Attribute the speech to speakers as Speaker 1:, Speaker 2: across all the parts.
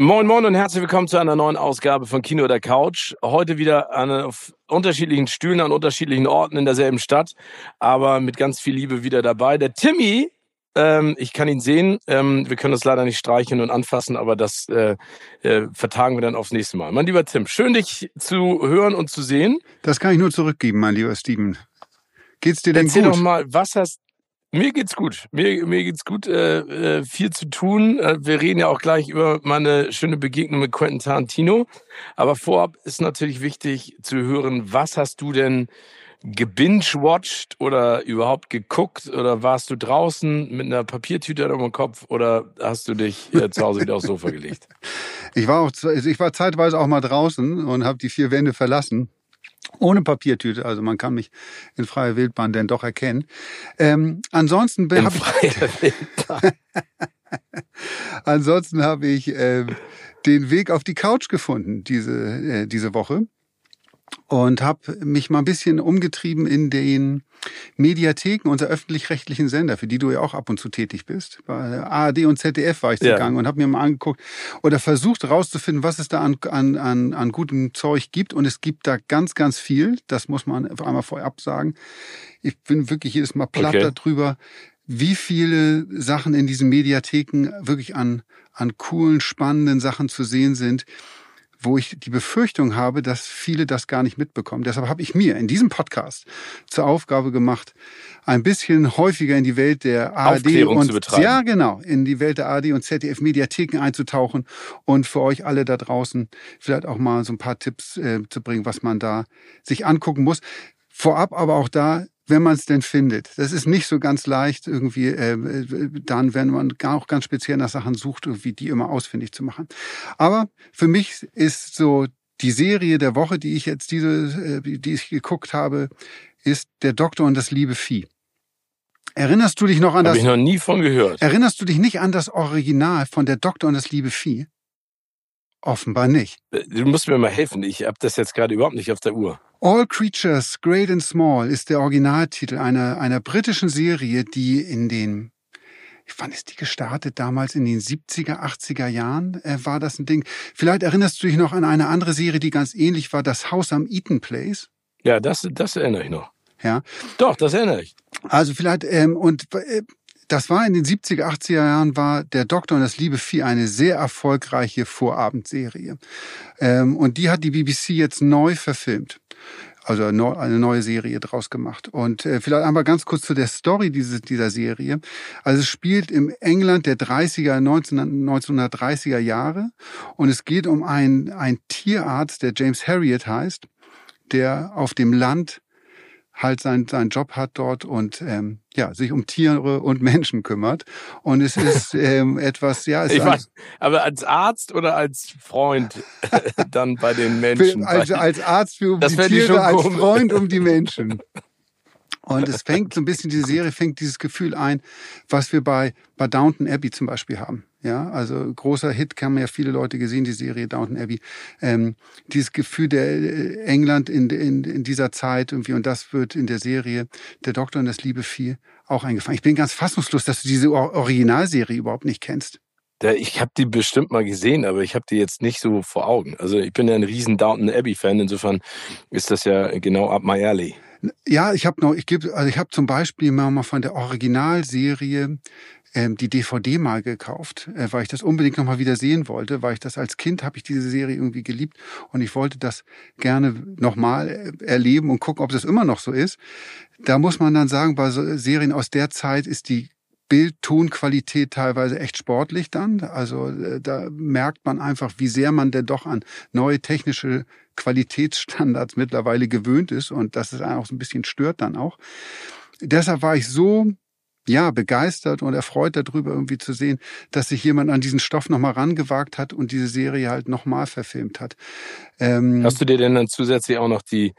Speaker 1: Moin Moin und herzlich willkommen zu einer neuen Ausgabe von Kino oder Couch. Heute wieder an, auf unterschiedlichen Stühlen an unterschiedlichen Orten in derselben Stadt, aber mit ganz viel Liebe wieder dabei. Der Timmy, ähm, ich kann ihn sehen, ähm, wir können das leider nicht streichen und anfassen, aber das äh, äh, vertagen wir dann aufs nächste Mal. Mein lieber Tim, schön dich zu hören und zu sehen.
Speaker 2: Das kann ich nur zurückgeben, mein lieber Steven. Geht's dir denn
Speaker 1: Erzähl
Speaker 2: gut?
Speaker 1: doch mal, was hast mir geht's gut. Mir, mir geht's gut. Äh, äh, viel zu tun. Äh, wir reden ja auch gleich über meine schöne Begegnung mit Quentin Tarantino. Aber vorab ist natürlich wichtig zu hören, was hast du denn gebingewatcht oder überhaupt geguckt? Oder warst du draußen mit einer Papiertüte über dem Kopf oder hast du dich äh, zu Hause wieder aufs Sofa gelegt?
Speaker 2: Ich war, auch, ich war zeitweise auch mal draußen und habe die vier Wände verlassen. Ohne Papiertüte, also man kann mich in freier Wildbahn denn doch erkennen. Ähm, ansonsten
Speaker 1: In
Speaker 2: habe ich, ansonsten habe ich äh, den Weg auf die Couch gefunden diese äh, diese Woche und habe mich mal ein bisschen umgetrieben in den Mediatheken unserer öffentlich-rechtlichen Sender, für die du ja auch ab und zu tätig bist. Bei ARD und ZDF war ich
Speaker 1: Ja.
Speaker 2: zugange und habe mir mal angeguckt oder versucht herauszufinden, was es da an, an, an, an gutem Zeug gibt. Und es gibt da ganz, ganz viel. Das muss man einmal vorab sagen. Ich bin wirklich jedes Mal platt
Speaker 1: Okay.
Speaker 2: darüber, wie viele Sachen in diesen Mediatheken wirklich an, an coolen, spannenden Sachen zu sehen sind wo ich die Befürchtung habe, dass viele das gar nicht mitbekommen. Deshalb habe ich mir in diesem Podcast zur Aufgabe gemacht, ein bisschen häufiger in die Welt der ARD
Speaker 1: Aufklärung
Speaker 2: und ja genau in die Welt der ARD und ZDF Mediatheken einzutauchen und für euch alle da draußen vielleicht auch mal so ein paar Tipps äh, zu bringen, was man da sich angucken muss. Vorab aber auch da, wenn man es denn findet. Das ist nicht so ganz leicht irgendwie äh, äh, dann, wenn man gar- auch ganz speziell nach Sachen sucht, irgendwie die immer ausfindig zu machen. Aber für mich ist so die Serie der Woche, die ich jetzt diese, äh, die ich geguckt habe, ist Der Doktor und das liebe Vieh. Erinnerst du dich noch an
Speaker 1: Habe
Speaker 2: das?
Speaker 1: ich noch nie von gehört.
Speaker 2: Erinnerst du dich nicht an das Original von Der Doktor und das liebe Vieh? Offenbar nicht.
Speaker 1: Du musst mir mal helfen. Ich habe das jetzt gerade überhaupt nicht auf der Uhr.
Speaker 2: All Creatures, Great and Small ist der Originaltitel einer, einer britischen Serie, die in den, wann ist die gestartet? Damals in den 70er, 80er Jahren äh, war das ein Ding. Vielleicht erinnerst du dich noch an eine andere Serie, die ganz ähnlich war, Das Haus am Eaton Place.
Speaker 1: Ja, das, das erinnere ich noch.
Speaker 2: Ja,
Speaker 1: Doch, das erinnere ich.
Speaker 2: also vielleicht, ähm, und äh, das war in den 70er, 80er Jahren, war Der Doktor und das liebe Vieh eine sehr erfolgreiche Vorabendserie. Ähm, und die hat die BBC jetzt neu verfilmt. Also eine neue Serie draus gemacht. Und äh, vielleicht einmal ganz kurz zu der Story diese, dieser Serie. Also es spielt im England der 30er, 19, 1930er Jahre. Und es geht um einen, einen Tierarzt, der James Harriet heißt, der auf dem Land halt seinen, seinen Job hat dort und ähm, ja sich um Tiere und Menschen kümmert und es ist ähm, etwas ja es
Speaker 1: Ich weiß, aber als Arzt oder als Freund dann bei den Menschen?
Speaker 2: für, als, Arzt für
Speaker 1: Das
Speaker 2: die Tiere
Speaker 1: schon
Speaker 2: als. Freund um die Menschen und es fängt so ein bisschen diese Serie fängt dieses Gefühl ein was wir bei bei Downton Abbey zum Beispiel haben ja also großer Hit haben ja viele Leute gesehen die Serie Downton Abbey ähm, dieses Gefühl der äh, England in, in, in dieser Zeit irgendwie und das wird in der Serie der Doktor und das liebe Vieh auch eingefangen. Ich bin ganz fassungslos, dass du diese Or- Originalserie überhaupt nicht kennst.
Speaker 1: Da, ich habe die bestimmt mal gesehen, aber ich habe die jetzt nicht so vor Augen. Also ich bin ja ein riesen Downton Abbey Fan, insofern ist das ja genau up my alley.
Speaker 2: Ja, ich habe noch, ich gebe, also ich habe zum Beispiel mal mal von der Originalserie die DVD mal gekauft, äh, weil ich das unbedingt noch mal wieder sehen wollte, weil ich das als Kind habe ich diese Serie irgendwie geliebt und ich wollte das gerne noch mal äh, erleben und gucken, ob das immer noch so ist. Da muss man dann sagen, bei so Serien aus der Zeit ist die Bild-Tonqualität teilweise echt sportlich dann. Also äh, da merkt man einfach, wie sehr man denn doch an neue technische Qualitätsstandards mittlerweile gewöhnt ist und dass es einen auch so ein bisschen stört dann auch. Deshalb war ich so ja, begeistert und erfreut darüber irgendwie zu sehen, dass sich jemand an diesen Stoff nochmal rangewagt hat und diese Serie halt nochmal verfilmt hat. Ähm,
Speaker 1: Hast du dir denn dann zusätzlich auch noch die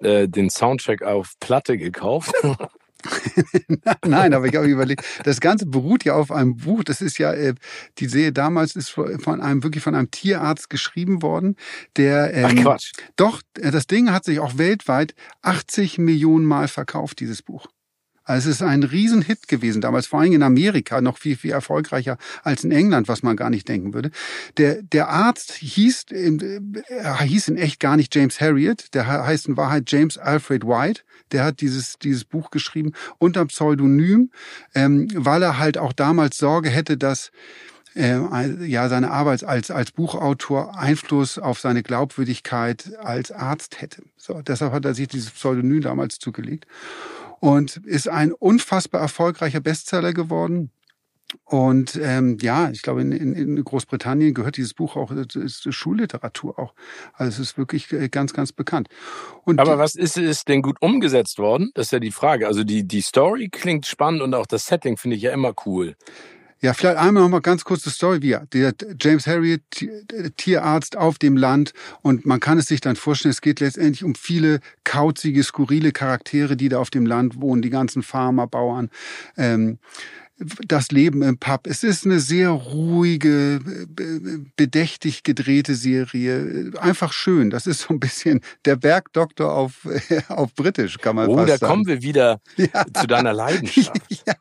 Speaker 1: äh, den Soundtrack auf Platte gekauft.
Speaker 2: Nein, aber ich habe überlegt, das Ganze beruht ja auf einem Buch. Das ist ja, äh, die Serie damals ist von einem, wirklich von einem Tierarzt geschrieben worden, der,
Speaker 1: ähm, Ach Quatsch.
Speaker 2: Doch, äh, das Ding hat sich auch weltweit 80 Millionen Mal verkauft, dieses Buch. Also es ist ein Riesenhit gewesen, damals vor allem in Amerika noch viel, viel erfolgreicher als in England, was man gar nicht denken würde. Der, der Arzt hieß, er hieß in echt gar nicht James Harriet, der heißt in Wahrheit James Alfred White. Der hat dieses, dieses Buch geschrieben unter Pseudonym, ähm, weil er halt auch damals Sorge hätte, dass äh, ja seine Arbeit als als Buchautor Einfluss auf seine Glaubwürdigkeit als Arzt hätte. So, deshalb hat er sich dieses Pseudonym damals zugelegt und ist ein unfassbar erfolgreicher Bestseller geworden. Und ähm, ja, ich glaube, in, in, Großbritannien gehört dieses Buch auch, das ist Schulliteratur auch. Also es ist wirklich äh, ganz, ganz bekannt.
Speaker 1: Und Aber was ist, ist denn gut umgesetzt worden? Das ist ja die Frage. Also die, die Story klingt spannend und auch das Setting finde ich ja immer cool.
Speaker 2: Ja, vielleicht einmal noch mal ganz kurz die Story. Wie der James Harriet, Tierarzt auf dem Land. Und man kann es sich dann vorstellen, es geht letztendlich um viele kauzige, skurrile Charaktere, die da auf dem Land wohnen, die ganzen Farmer, Bauern. Ähm, das Leben im Pub. Es ist eine sehr ruhige, bedächtig gedrehte Serie. Einfach schön. Das ist so ein bisschen der Bergdoktor auf, auf Britisch, kann man
Speaker 1: oh,
Speaker 2: fast
Speaker 1: sagen.
Speaker 2: Oh,
Speaker 1: da kommen wir wieder ja. zu deiner Leidenschaft. ja.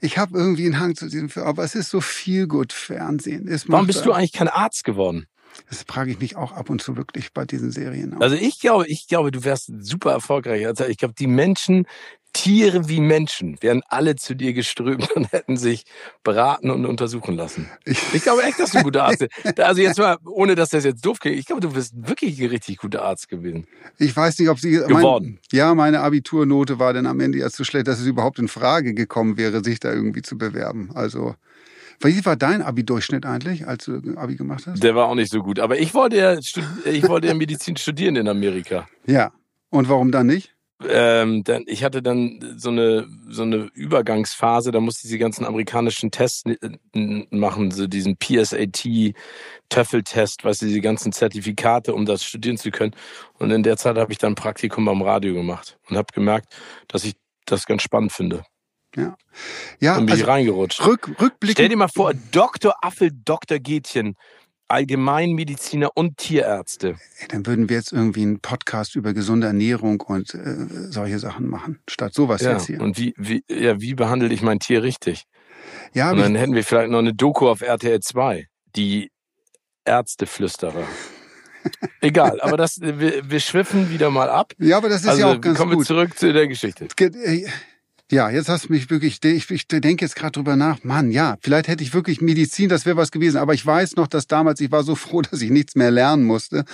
Speaker 2: Ich habe irgendwie einen Hang zu diesem Film, aber es ist so viel gut Fernsehen.
Speaker 1: Warum bist du eigentlich kein Arzt geworden?
Speaker 2: Das frage ich mich auch ab und zu wirklich bei diesen Serien.
Speaker 1: Auch. Also ich glaube, ich glaube, du wärst super erfolgreich. Also ich glaube, die Menschen, Tiere wie Menschen wären alle zu dir geströmt und hätten sich beraten und untersuchen lassen. Ich glaube echt, dass du ein guter Arzt bist. Also jetzt mal, ohne dass das jetzt doof klingt, ich glaube, du bist wirklich ein richtig guter Arzt gewesen.
Speaker 2: Ich weiß nicht, ob sie...
Speaker 1: Geworden.
Speaker 2: Mein, ja, meine Abiturnote war dann am Ende ja so schlecht, dass es überhaupt in Frage gekommen wäre, sich da irgendwie zu bewerben. Also... Wie war dein Abi-Durchschnitt eigentlich, als du Abi gemacht hast?
Speaker 1: Der war auch nicht so gut. Aber ich wollte ja, ich wollte ja Medizin studieren in Amerika.
Speaker 2: Ja. Und warum dann nicht?
Speaker 1: Ähm, dann, ich hatte dann so eine, so eine Übergangsphase, da musste ich die ganzen amerikanischen Tests machen, so diesen PSAT, TOEFL-Test, was diese ganzen Zertifikate, um das studieren zu können. Und in der Zeit habe ich dann Praktikum beim Radio gemacht und habe gemerkt, dass ich das ganz spannend finde.
Speaker 2: Ja. Ja,
Speaker 1: und bin also, reingerutscht.
Speaker 2: Rück, Rückblick.
Speaker 1: Stell dir mal vor, Dr. Affel, Dr. Gätchen Allgemeinmediziner und Tierärzte.
Speaker 2: Dann würden wir jetzt irgendwie einen Podcast über gesunde Ernährung und äh, solche Sachen machen, statt sowas
Speaker 1: ja,
Speaker 2: jetzt hier.
Speaker 1: Und wie, wie, ja, wie behandle ich mein Tier richtig?
Speaker 2: Ja,
Speaker 1: und dann hätten wir vielleicht noch eine Doku auf RTL 2, die Ärzteflüsterer. Egal, aber das, wir, wir schwiffen wieder mal ab.
Speaker 2: Ja, aber das ist
Speaker 1: also,
Speaker 2: ja auch ganz
Speaker 1: kommen
Speaker 2: gut.
Speaker 1: wir zurück zu der Geschichte.
Speaker 2: Äh, ja, jetzt hast du mich wirklich, ich, ich denke jetzt gerade drüber nach, Mann, ja, vielleicht hätte ich wirklich Medizin, das wäre was gewesen. Aber ich weiß noch, dass damals, ich war so froh, dass ich nichts mehr lernen musste.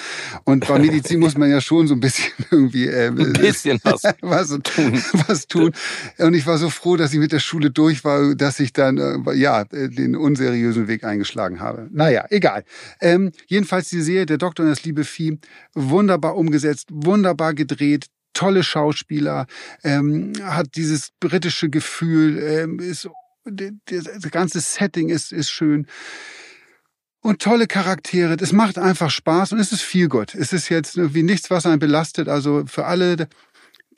Speaker 2: Und bei Medizin muss man ja schon so ein bisschen irgendwie
Speaker 1: äh, ein bisschen was,
Speaker 2: was tun. Was tun. Und ich war so froh, dass ich mit der Schule durch war, dass ich dann äh, ja den unseriösen Weg eingeschlagen habe. Naja, egal. Ähm, jedenfalls die Serie Der Doktor und das liebe Vieh, wunderbar umgesetzt, wunderbar gedreht, tolle Schauspieler, ähm, hat dieses britische Gefühl, ähm, ist, das ganze Setting ist, ist schön. Und tolle Charaktere. Es macht einfach Spaß und es ist viel gut. Es ist jetzt irgendwie nichts, was einen belastet. Also für alle,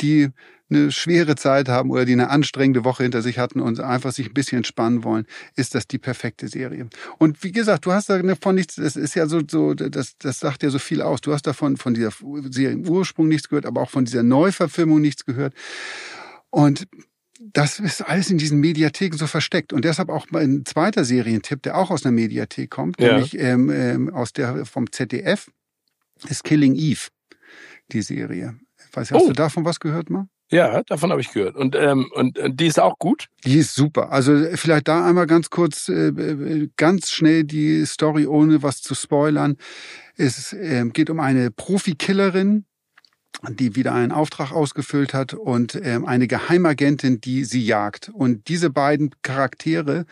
Speaker 2: die eine schwere Zeit haben oder die eine anstrengende Woche hinter sich hatten und einfach sich ein bisschen entspannen wollen, ist das die perfekte Serie. Und wie gesagt, du hast davon nichts, das ist ja so, so das, das sagt ja so viel aus. Du hast davon von dieser Serie im Ursprung nichts gehört, aber auch von dieser Neuverfilmung nichts gehört. Und das ist alles in diesen Mediatheken so versteckt. Und deshalb auch ein zweiter Serientipp, der auch aus einer Mediathek kommt, ja. nämlich ähm, ähm, aus der vom ZDF, ist Killing Eve, die Serie. Weiß, hast oh. du davon was gehört mal?
Speaker 1: Ja, davon habe ich gehört. Und, ähm, und die ist auch gut?
Speaker 2: Die ist super. Also vielleicht da einmal ganz kurz, äh, äh, ganz schnell die Story, ohne was zu spoilern. Es äh, geht um eine Profikillerin, die wieder einen Auftrag ausgefüllt hat und ähm, eine Geheimagentin, die sie jagt. Und diese beiden Charaktere,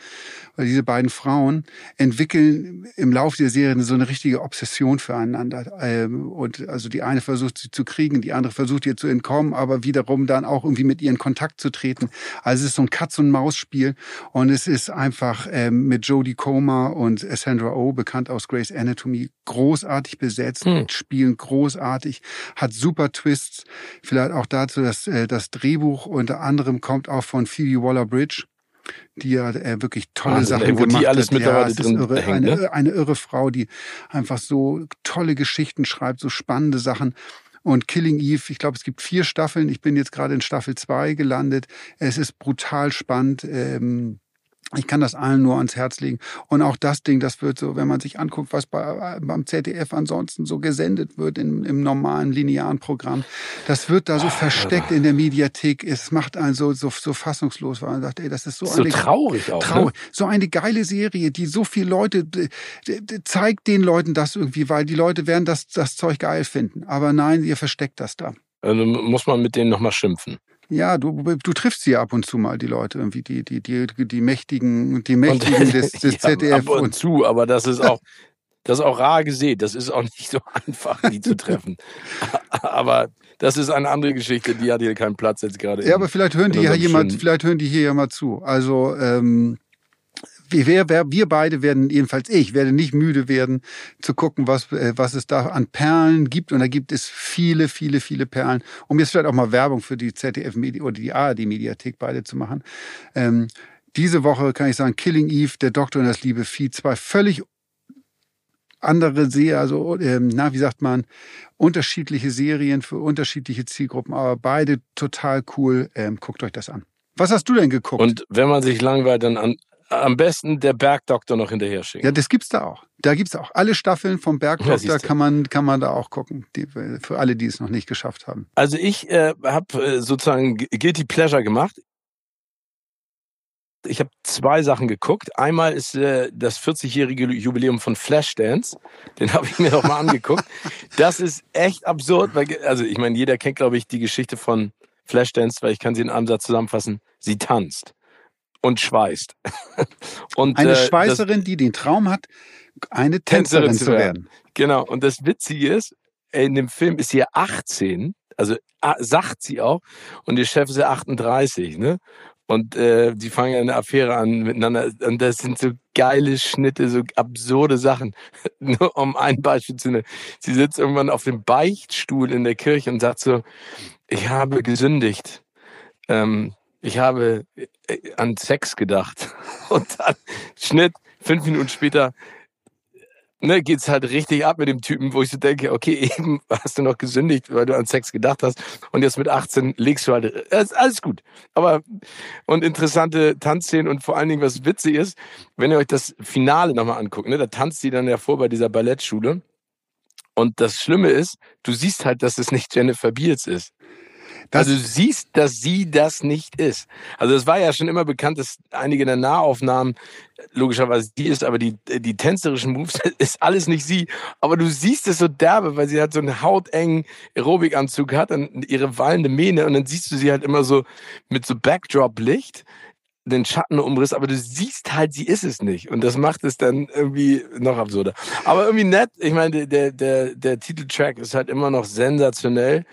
Speaker 2: diese beiden Frauen, entwickeln im Laufe der Serie so eine richtige Obsession füreinander. Ähm, und also die eine versucht sie zu kriegen, die andere versucht ihr zu entkommen, aber wiederum dann auch irgendwie mit ihr in Kontakt zu treten. Also es ist so ein Katz-und-Maus-Spiel und es ist einfach ähm, mit Jodie Comer und Sandra Oh, bekannt aus Grey's Anatomy, großartig besetzt, hm. spielen großartig, hat super Twists. Vielleicht auch dazu, dass äh, das Drehbuch unter anderem kommt auch von Phoebe Waller-Bridge die ja äh, wirklich tolle
Speaker 1: Wahnsinn,
Speaker 2: Sachen
Speaker 1: ey, wo die
Speaker 2: gemacht
Speaker 1: alles
Speaker 2: hat.
Speaker 1: mittlerweile
Speaker 2: ja,
Speaker 1: drin
Speaker 2: irre.
Speaker 1: hängt,
Speaker 2: eine,
Speaker 1: ne?
Speaker 2: eine irre Frau, die einfach so tolle Geschichten schreibt, so spannende Sachen. Und Killing Eve, ich glaube, es gibt vier Staffeln. Ich bin jetzt gerade in Staffel zwei gelandet. Es ist brutal spannend. Ähm, ich kann das allen nur ans Herz legen. Und auch das Ding, das wird so, wenn man sich anguckt, was bei, beim ZDF ansonsten so gesendet wird im, im normalen linearen Programm, das wird da so versteckt in der Mediathek. Es macht einen so, so, so fassungslos, weil man sagt, ey, das ist so,
Speaker 1: So
Speaker 2: eine
Speaker 1: traurig auch.
Speaker 2: traurig.
Speaker 1: Ne?
Speaker 2: So eine geile Serie, die so viele Leute zeigt den Leuten das irgendwie, weil die Leute werden das, das Zeug geil finden. Aber nein, ihr versteckt das da.
Speaker 1: Also muss man mit denen nochmal schimpfen.
Speaker 2: Ja, du, du triffst sie ab und zu mal, die Leute, irgendwie, die, die, die, die Mächtigen, die Mächtigen des, des
Speaker 1: ja,
Speaker 2: ZDF.
Speaker 1: ab und
Speaker 2: Und,
Speaker 1: zu, aber das ist auch, das ist auch rar gesät. Das ist auch nicht so einfach, die zu treffen. aber das ist eine andere Geschichte, die hat hier keinen Platz jetzt gerade.
Speaker 2: ja, aber vielleicht hören
Speaker 1: in
Speaker 2: die ja jemand, vielleicht hören die hier ja mal zu. Also, ähm, wir, wir, wir- beide werden, jedenfalls ich, werde nicht müde werden, zu gucken, was, äh, was es da an Perlen gibt. Und da gibt es viele, viele, viele Perlen. Um jetzt vielleicht auch mal Werbung für die ZDF-Medi oder die ARD-Mediathek beide zu machen. Ähm, diese Woche kann ich sagen, Killing Eve, Der Doktor und das liebe Vieh, zwei völlig andere Serie, also ähm, na, wie sagt man, unterschiedliche Serien für unterschiedliche Zielgruppen, aber beide total cool. Ähm, guckt euch das an. Was hast du denn geguckt?
Speaker 1: Und wenn man sich langweilt, dann an, am besten der Bergdoktor noch hinterher schicken.
Speaker 2: ja, das gibt's da auch. Da gibt's auch alle Staffeln vom
Speaker 1: Ja,
Speaker 2: Bergdoktor,
Speaker 1: siehste.
Speaker 2: kann man kann man da auch gucken. Die, für alle, die es noch nicht geschafft haben.
Speaker 1: Also ich äh, habe äh, sozusagen Gu- Guilty Pleasure gemacht. Ich habe zwei Sachen geguckt. Einmal ist äh, das 40-jährige Jubiläum von Flashdance. Den habe ich mir noch mal angeguckt. Das ist echt absurd. Weil, also ich meine, jeder kennt, glaube ich, die Geschichte von Flashdance, weil ich kann sie in einem Satz zusammenfassen. Sie tanzt und schweißt. und,
Speaker 2: Eine
Speaker 1: äh, das-
Speaker 2: Schweißerin, die den Traum hat, eine Tänzerin, zu werden.
Speaker 1: Genau. Und das Witzige ist, in dem Film ist sie ja 18, also ah, sagt sie auch, und ihr Chef ist ja 38, ne? Und äh, die fangen ja eine Affäre an miteinander. Und das sind so geile Schnitte, so absurde Sachen. Nur um ein Beispiel zu nennen. Sie sitzt irgendwann auf dem Beichtstuhl in der Kirche und sagt so, ich habe gesündigt. Ähm, ich habe äh, an Sex gedacht. Und dann Schnitt, fünf Minuten später ne, geht's halt richtig ab mit dem Typen, wo ich so denke, okay, eben hast du noch gesündigt, weil du an Sex gedacht hast und jetzt mit 18 legst du halt, äh, alles gut. Aber, und interessante Tanzszenen und vor allen Dingen, was witzig ist, wenn ihr euch das Finale nochmal anguckt, ne, da tanzt sie dann ja vor bei dieser Ballettschule und das Schlimme ist, du siehst halt, dass es nicht Jennifer Beals ist.
Speaker 2: Das,
Speaker 1: also du siehst, dass sie das nicht ist. Also es war ja schon immer bekannt, dass einige der Nahaufnahmen logischerweise sie ist, aber die, die tänzerischen Moves ist alles nicht sie. Aber du siehst es so derbe, weil sie halt so einen hautengen Aerobikanzug hat und ihre wallende Mähne und dann siehst du sie halt immer so mit so Backdrop-Licht den Schattenumriss, aber du siehst halt, sie ist es nicht. Und das macht es dann irgendwie noch absurder. Aber irgendwie nett. Ich meine, der, der, der Titeltrack ist halt immer noch sensationell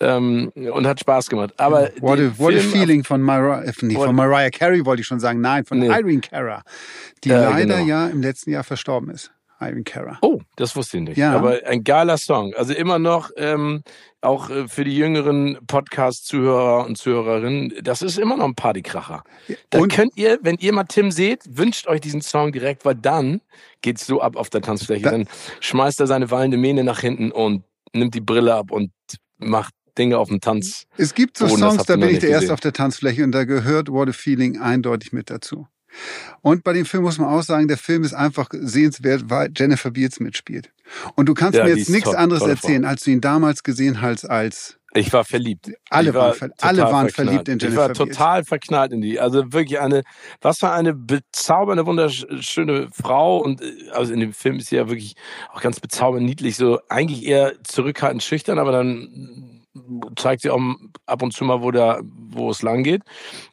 Speaker 1: ähm, und hat Spaß gemacht. Aber
Speaker 2: what, a, what a
Speaker 1: Film-
Speaker 2: feeling von, Mariah, äh, nee, von Mariah Carey wollte ich schon sagen. Nein, von
Speaker 1: Nee.
Speaker 2: Irene Cara, die
Speaker 1: Ja,
Speaker 2: leider
Speaker 1: genau.
Speaker 2: ja im letzten Jahr verstorben ist. Irene Cara.
Speaker 1: Oh, das wusste ich nicht.
Speaker 2: Ja.
Speaker 1: Aber ein geiler Song. Also immer noch, ähm, auch äh, für die jüngeren Podcast-Zuhörer und Zuhörerinnen, das ist immer noch ein Partykracher. Da
Speaker 2: Und-
Speaker 1: könnt ihr, wenn ihr mal Tim seht, wünscht euch diesen Song direkt, weil dann geht's so ab auf der Tanzfläche.
Speaker 2: Da-
Speaker 1: dann schmeißt er seine wallende Mähne nach hinten und nimmt die Brille ab und macht Dinge auf dem Tanz.
Speaker 2: Es gibt so
Speaker 1: Oh,
Speaker 2: Songs, da bin ich der Erste auf der Tanzfläche und da gehört What a Feeling eindeutig mit dazu. Und bei dem Film muss man auch sagen, der Film ist einfach sehenswert, weil Jennifer Beals mitspielt. Und du kannst
Speaker 1: Ja,
Speaker 2: mir jetzt nichts
Speaker 1: toll,
Speaker 2: anderes erzählen, als du ihn damals gesehen hast als
Speaker 1: Ich war verliebt.
Speaker 2: Alle
Speaker 1: ich war
Speaker 2: waren alle waren
Speaker 1: verknallt.
Speaker 2: verliebt in
Speaker 1: Ich
Speaker 2: Jennifer
Speaker 1: war
Speaker 2: Beals.
Speaker 1: total verknallt in die. Also wirklich eine, was für eine bezaubernde, wunderschöne Frau. Und äh, also in dem Film ist sie ja wirklich auch ganz bezaubernd niedlich, so eigentlich eher zurückhaltend, schüchtern, aber dann zeigt sie auch ab und zu mal, wo, da, wo es lang geht.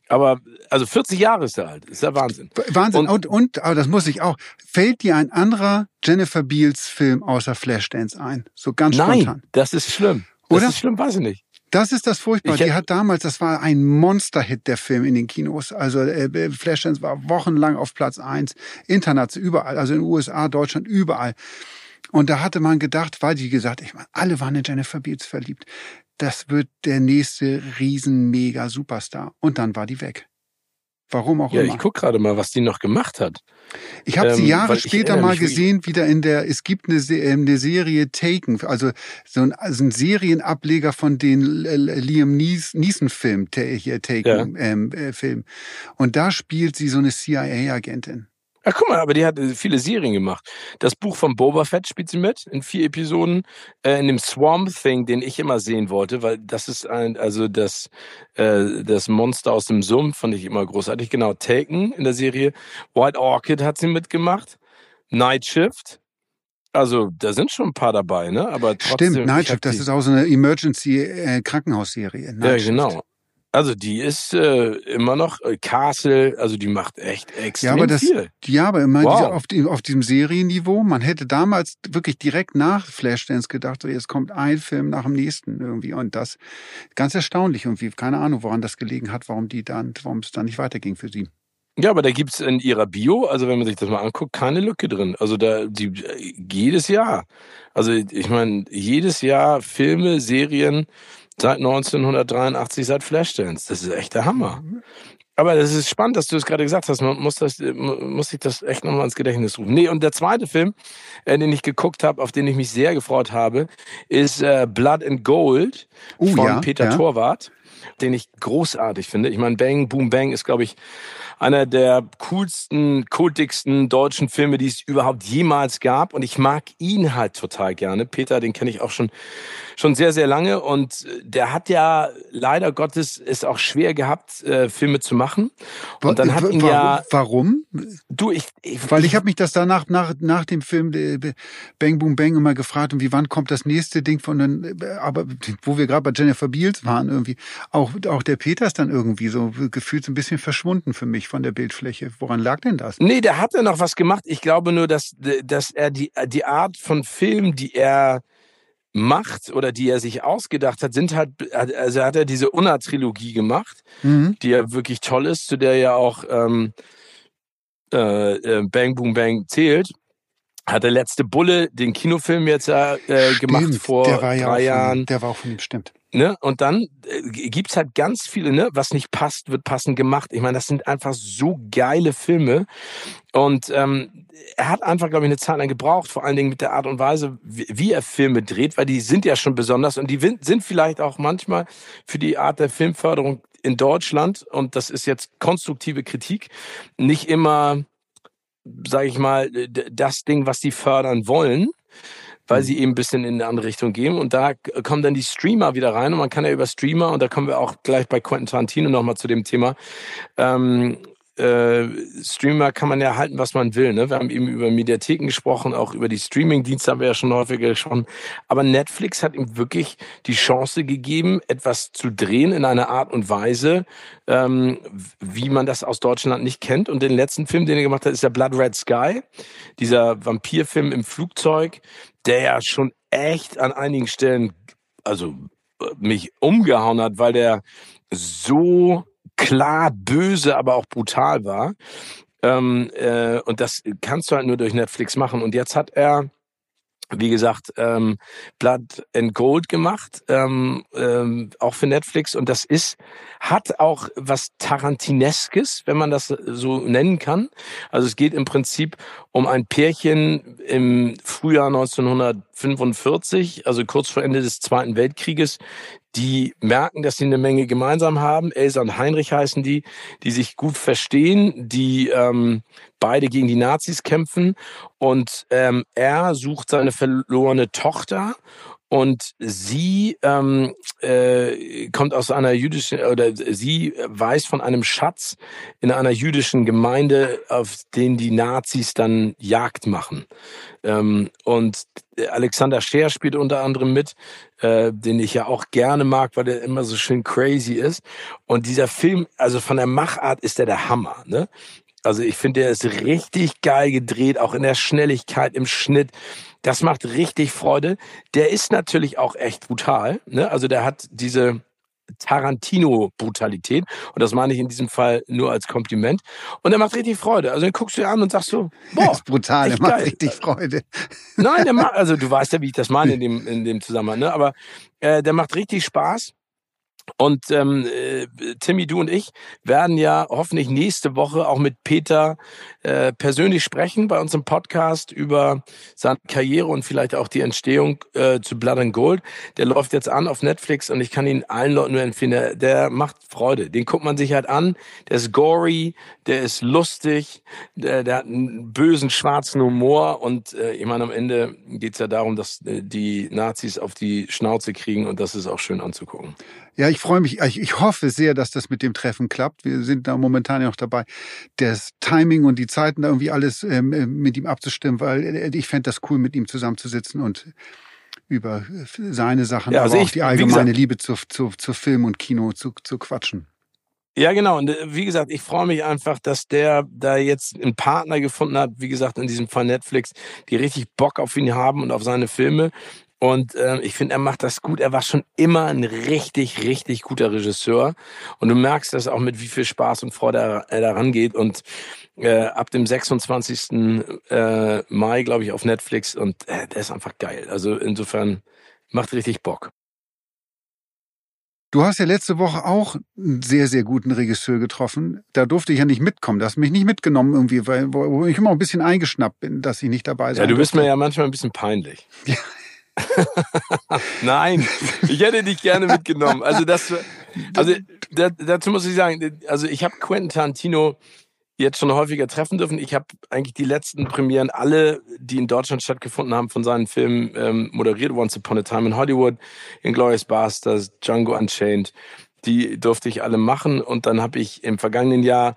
Speaker 1: Aber also 40 Jahre ist er alt. Ist ja Wahnsinn.
Speaker 2: Wahnsinn.
Speaker 1: Und-
Speaker 2: Und, und, aber das muss ich auch. Fällt dir ein anderer Jennifer Beals Film außer Flashdance ein? So ganz
Speaker 1: Nein,
Speaker 2: spontan.
Speaker 1: das ist schlimm. Das
Speaker 2: Oder?
Speaker 1: ist schlimm, weiß ich nicht.
Speaker 2: Das ist das Furchtbare. Die hat damals, das war ein Monster-Hit, der Film in den Kinos. Also äh, Flashdance war wochenlang auf Platz eins, international, überall, also in den USA, Deutschland, überall. Und da hatte man gedacht, weil die gesagt, ich meine, alle waren in Jennifer Beals verliebt. Das wird der nächste riesen mega Superstar. Und dann war die weg. Warum auch
Speaker 1: ja,
Speaker 2: immer.
Speaker 1: ich guck gerade mal, was die noch gemacht hat.
Speaker 2: Ich habe sie
Speaker 1: Ähm,
Speaker 2: Jahre später mal
Speaker 1: mich,
Speaker 2: gesehen, wieder in der, es gibt eine, ähm, eine Serie Taken, also so ein, also ein Serienableger von den Liam Nees- Neeson-Film, hier Taken, ähm, äh, Film. Und da spielt sie so eine CIA-Agentin.
Speaker 1: Ach, guck mal, aber die hat äh, viele Serien gemacht. Das Buch von Boba Fett spielt sie mit in vier Episoden. Äh, in dem Swamp Thing, den ich immer sehen wollte, weil das ist ein, also das, äh, das Monster aus dem Sumpf fand ich immer großartig. Genau, Taken in der Serie. White Orchid hat sie mitgemacht. Night Shift. Also, da sind schon ein paar dabei, ne? Aber trotzdem.
Speaker 2: Stimmt, Night Shift, das ist auch so eine Emergency-Krankenhausserie.
Speaker 1: Ja, genau. Also die ist äh, immer noch äh, Castle, also die macht echt extrem
Speaker 2: Ja, aber das,
Speaker 1: viel.
Speaker 2: ja, aber immer
Speaker 1: Wow.
Speaker 2: diese, auf, die, auf diesem Serienniveau. Man hätte damals wirklich direkt nach Flashdance gedacht, so jetzt kommt ein Film nach dem nächsten irgendwie. Und das ganz erstaunlich irgendwie. Keine Ahnung, woran das gelegen hat, warum die dann, warum es dann nicht weiterging für sie.
Speaker 1: Ja, aber da gibt's in ihrer Bio, also wenn man sich das mal anguckt, keine Lücke drin. Also da die jedes Jahr. Also ich meine, jedes Jahr Filme, Serien seit 1983, seit Flashdance. Das ist echt der Hammer. Aber das ist spannend, dass du es gerade gesagt hast. Man muss das, muss sich das echt nochmal ins Gedächtnis rufen. Nee, und der zweite Film, äh, den ich geguckt habe, auf den ich mich sehr gefreut habe, ist äh, Blood and Gold
Speaker 2: Oh,
Speaker 1: von
Speaker 2: ja,
Speaker 1: Peter
Speaker 2: ja.
Speaker 1: Torwart, den ich großartig finde. Ich meine, Bang Boom Bang ist, glaube ich, einer der coolsten, kultigsten deutschen Filme, die es überhaupt jemals gab. Und ich mag ihn halt total gerne. Peter, den kenne ich auch schon, schon sehr, sehr lange. Und äh, der hat ja leider Gottes es auch schwer gehabt, äh, Filme zu machen. Und dann hat ihn
Speaker 2: warum,
Speaker 1: ja,
Speaker 2: Warum?
Speaker 1: du, ich, ich
Speaker 2: Weil ich habe mich das danach nach, nach dem Film äh, Bang Boom Bang immer gefragt, und wie wann kommt das nächste Ding von den, äh, aber wo wir gerade bei Jennifer Beals waren irgendwie, auch, auch der Peter ist dann irgendwie so gefühlt so ein bisschen verschwunden für mich von der Bildfläche. Woran lag denn das?
Speaker 1: Nee, der hatte noch was gemacht. Ich glaube nur, dass, dass er die, die Art von Film, die er macht oder die er sich ausgedacht hat, sind halt, also hat er diese Unna-Trilogie gemacht,
Speaker 2: Mhm.
Speaker 1: die ja wirklich toll ist, zu der ja auch ähm, äh, äh, Bang Boom Bang zählt. Hat der letzte Bulle den Kinofilm jetzt ja äh, gemacht
Speaker 2: Stimmt,
Speaker 1: vor drei
Speaker 2: auch
Speaker 1: Jahren.
Speaker 2: Von, der war auch von ihm, stimmt.
Speaker 1: Ne? Und dann äh, gibt's halt ganz viele, ne? was nicht passt, wird passend gemacht. Ich meine, das sind einfach so geile Filme. Und ähm, er hat einfach, glaube ich, eine Zeit lang gebraucht, vor allen Dingen mit der Art und Weise, wie, wie er Filme dreht, weil die sind ja schon besonders und die sind vielleicht auch manchmal für die Art der Filmförderung in Deutschland, und das ist jetzt konstruktive Kritik, nicht immer, sage ich mal, das Ding, was die fördern wollen weil sie eben ein bisschen in eine andere Richtung gehen. Und da kommen dann die Streamer wieder rein und man kann ja über Streamer, und da kommen wir auch gleich bei Quentin Tarantino nochmal zu dem Thema, ähm, äh, Streamer kann man ja halten, was man will. Ne? Wir haben eben über Mediatheken gesprochen, auch über die Streaming-Dienste haben wir ja schon häufiger gesprochen. Aber Netflix hat ihm wirklich die Chance gegeben, etwas zu drehen in einer Art und Weise, ähm, wie man das aus Deutschland nicht kennt. Und den letzten Film, den er gemacht hat, ist der Blood Red Sky, dieser Vampirfilm im Flugzeug, der ja schon echt an einigen Stellen, also mich umgehauen hat, weil der so klar böse, aber auch brutal war. Ähm, äh, und das kannst du halt nur durch Netflix machen. Und jetzt hat er, wie gesagt, ähm, Blood and Gold gemacht, ähm, ähm, auch für Netflix. Und das ist, hat auch was Tarantineskes, wenn man das so nennen kann. Also es geht im Prinzip um ein Pärchen im Frühjahr 1945, also kurz vor Ende des Zweiten Weltkrieges, die merken, dass sie eine Menge gemeinsam haben. Elsa und Heinrich heißen die, die sich gut verstehen, die ähm, beide gegen die Nazis kämpfen. Und ähm, er sucht seine verlorene Tochter und sie ähm, äh, kommt aus einer jüdischen oder sie weiß von einem Schatz in einer jüdischen Gemeinde, auf den die Nazis dann Jagd machen. Ähm, und Alexander Scheer spielt unter anderem mit, äh, den ich ja auch gerne mag, weil er immer so schön crazy ist. Und dieser Film, also von der Machart ist der der Hammer. Ne? Also ich finde, der ist richtig geil gedreht, auch in der Schnelligkeit, im Schnitt. Das macht richtig Freude. Der ist natürlich auch echt brutal. Ne? Also der hat diese Tarantino-Brutalität. Und das meine ich in diesem Fall nur als Kompliment. Und er macht richtig Freude. Also den guckst du dir an und sagst so, boah.
Speaker 2: Das ist brutal, der macht geil. richtig Freude.
Speaker 1: Nein, der macht, also du weißt ja, wie ich das meine in dem, in dem Zusammenhang, ne? Aber äh, der macht richtig Spaß. Und ähm, äh, Timmy, du und ich werden ja hoffentlich nächste Woche auch mit Peter äh, persönlich sprechen bei uns im Podcast über seine Karriere und vielleicht auch die Entstehung äh, zu Blood and Gold. Der läuft jetzt an auf Netflix und ich kann ihn allen Leuten nur empfehlen. Der, der macht Freude. Den guckt man sich halt an. Der ist gory, der ist lustig, der, der hat einen bösen schwarzen Humor und äh, ich meine, am Ende geht's ja darum, dass äh, die Nazis auf die Schnauze kriegen und das ist auch schön anzugucken.
Speaker 2: Ja, ich freue mich. Ich, ich hoffe sehr, dass das mit dem Treffen klappt. Wir sind da momentan ja noch dabei, das Timing und die Zeiten da irgendwie alles ähm, äh, mit ihm abzustimmen, weil äh, ich fände das cool, mit ihm zusammenzusitzen und über seine Sachen, ja, also aber ich, auch die allgemeine gesagt, Liebe zu, zu, zu Film und Kino zu, zu quatschen.
Speaker 1: Ja, genau. Und äh, wie gesagt, ich freue mich einfach, dass der da jetzt einen Partner gefunden hat, wie gesagt, in diesem Fall Netflix, die richtig Bock auf ihn haben und auf seine Filme. Und äh, ich finde, er macht das gut. Er war schon immer ein richtig, richtig guter Regisseur. Und du merkst das auch mit wie viel Spaß und Freude er, da rangeht. Und äh, ab dem 26. Äh, Mai, glaube ich, auf Netflix. Und äh, der ist einfach geil. Also insofern macht richtig Bock.
Speaker 2: Du hast ja letzte Woche auch einen sehr, sehr guten Regisseur getroffen. Da durfte ich ja nicht mitkommen. Du hast mich nicht mitgenommen irgendwie, weil wo ich immer ein bisschen eingeschnappt bin, dass ich nicht dabei sein
Speaker 1: Ja, du bist mir ja manchmal ein bisschen peinlich. Ja. Nein, ich hätte dich gerne mitgenommen. Also das, also dazu muss ich sagen, also ich habe Quentin Tarantino jetzt schon häufiger treffen dürfen. Ich habe eigentlich die letzten Premieren alle, die in Deutschland stattgefunden haben, von seinen Filmen ähm, moderiert. Once Upon a Time in Hollywood, Inglourious Basterds, Django Unchained. Die durfte ich alle machen. Und dann habe ich im vergangenen Jahr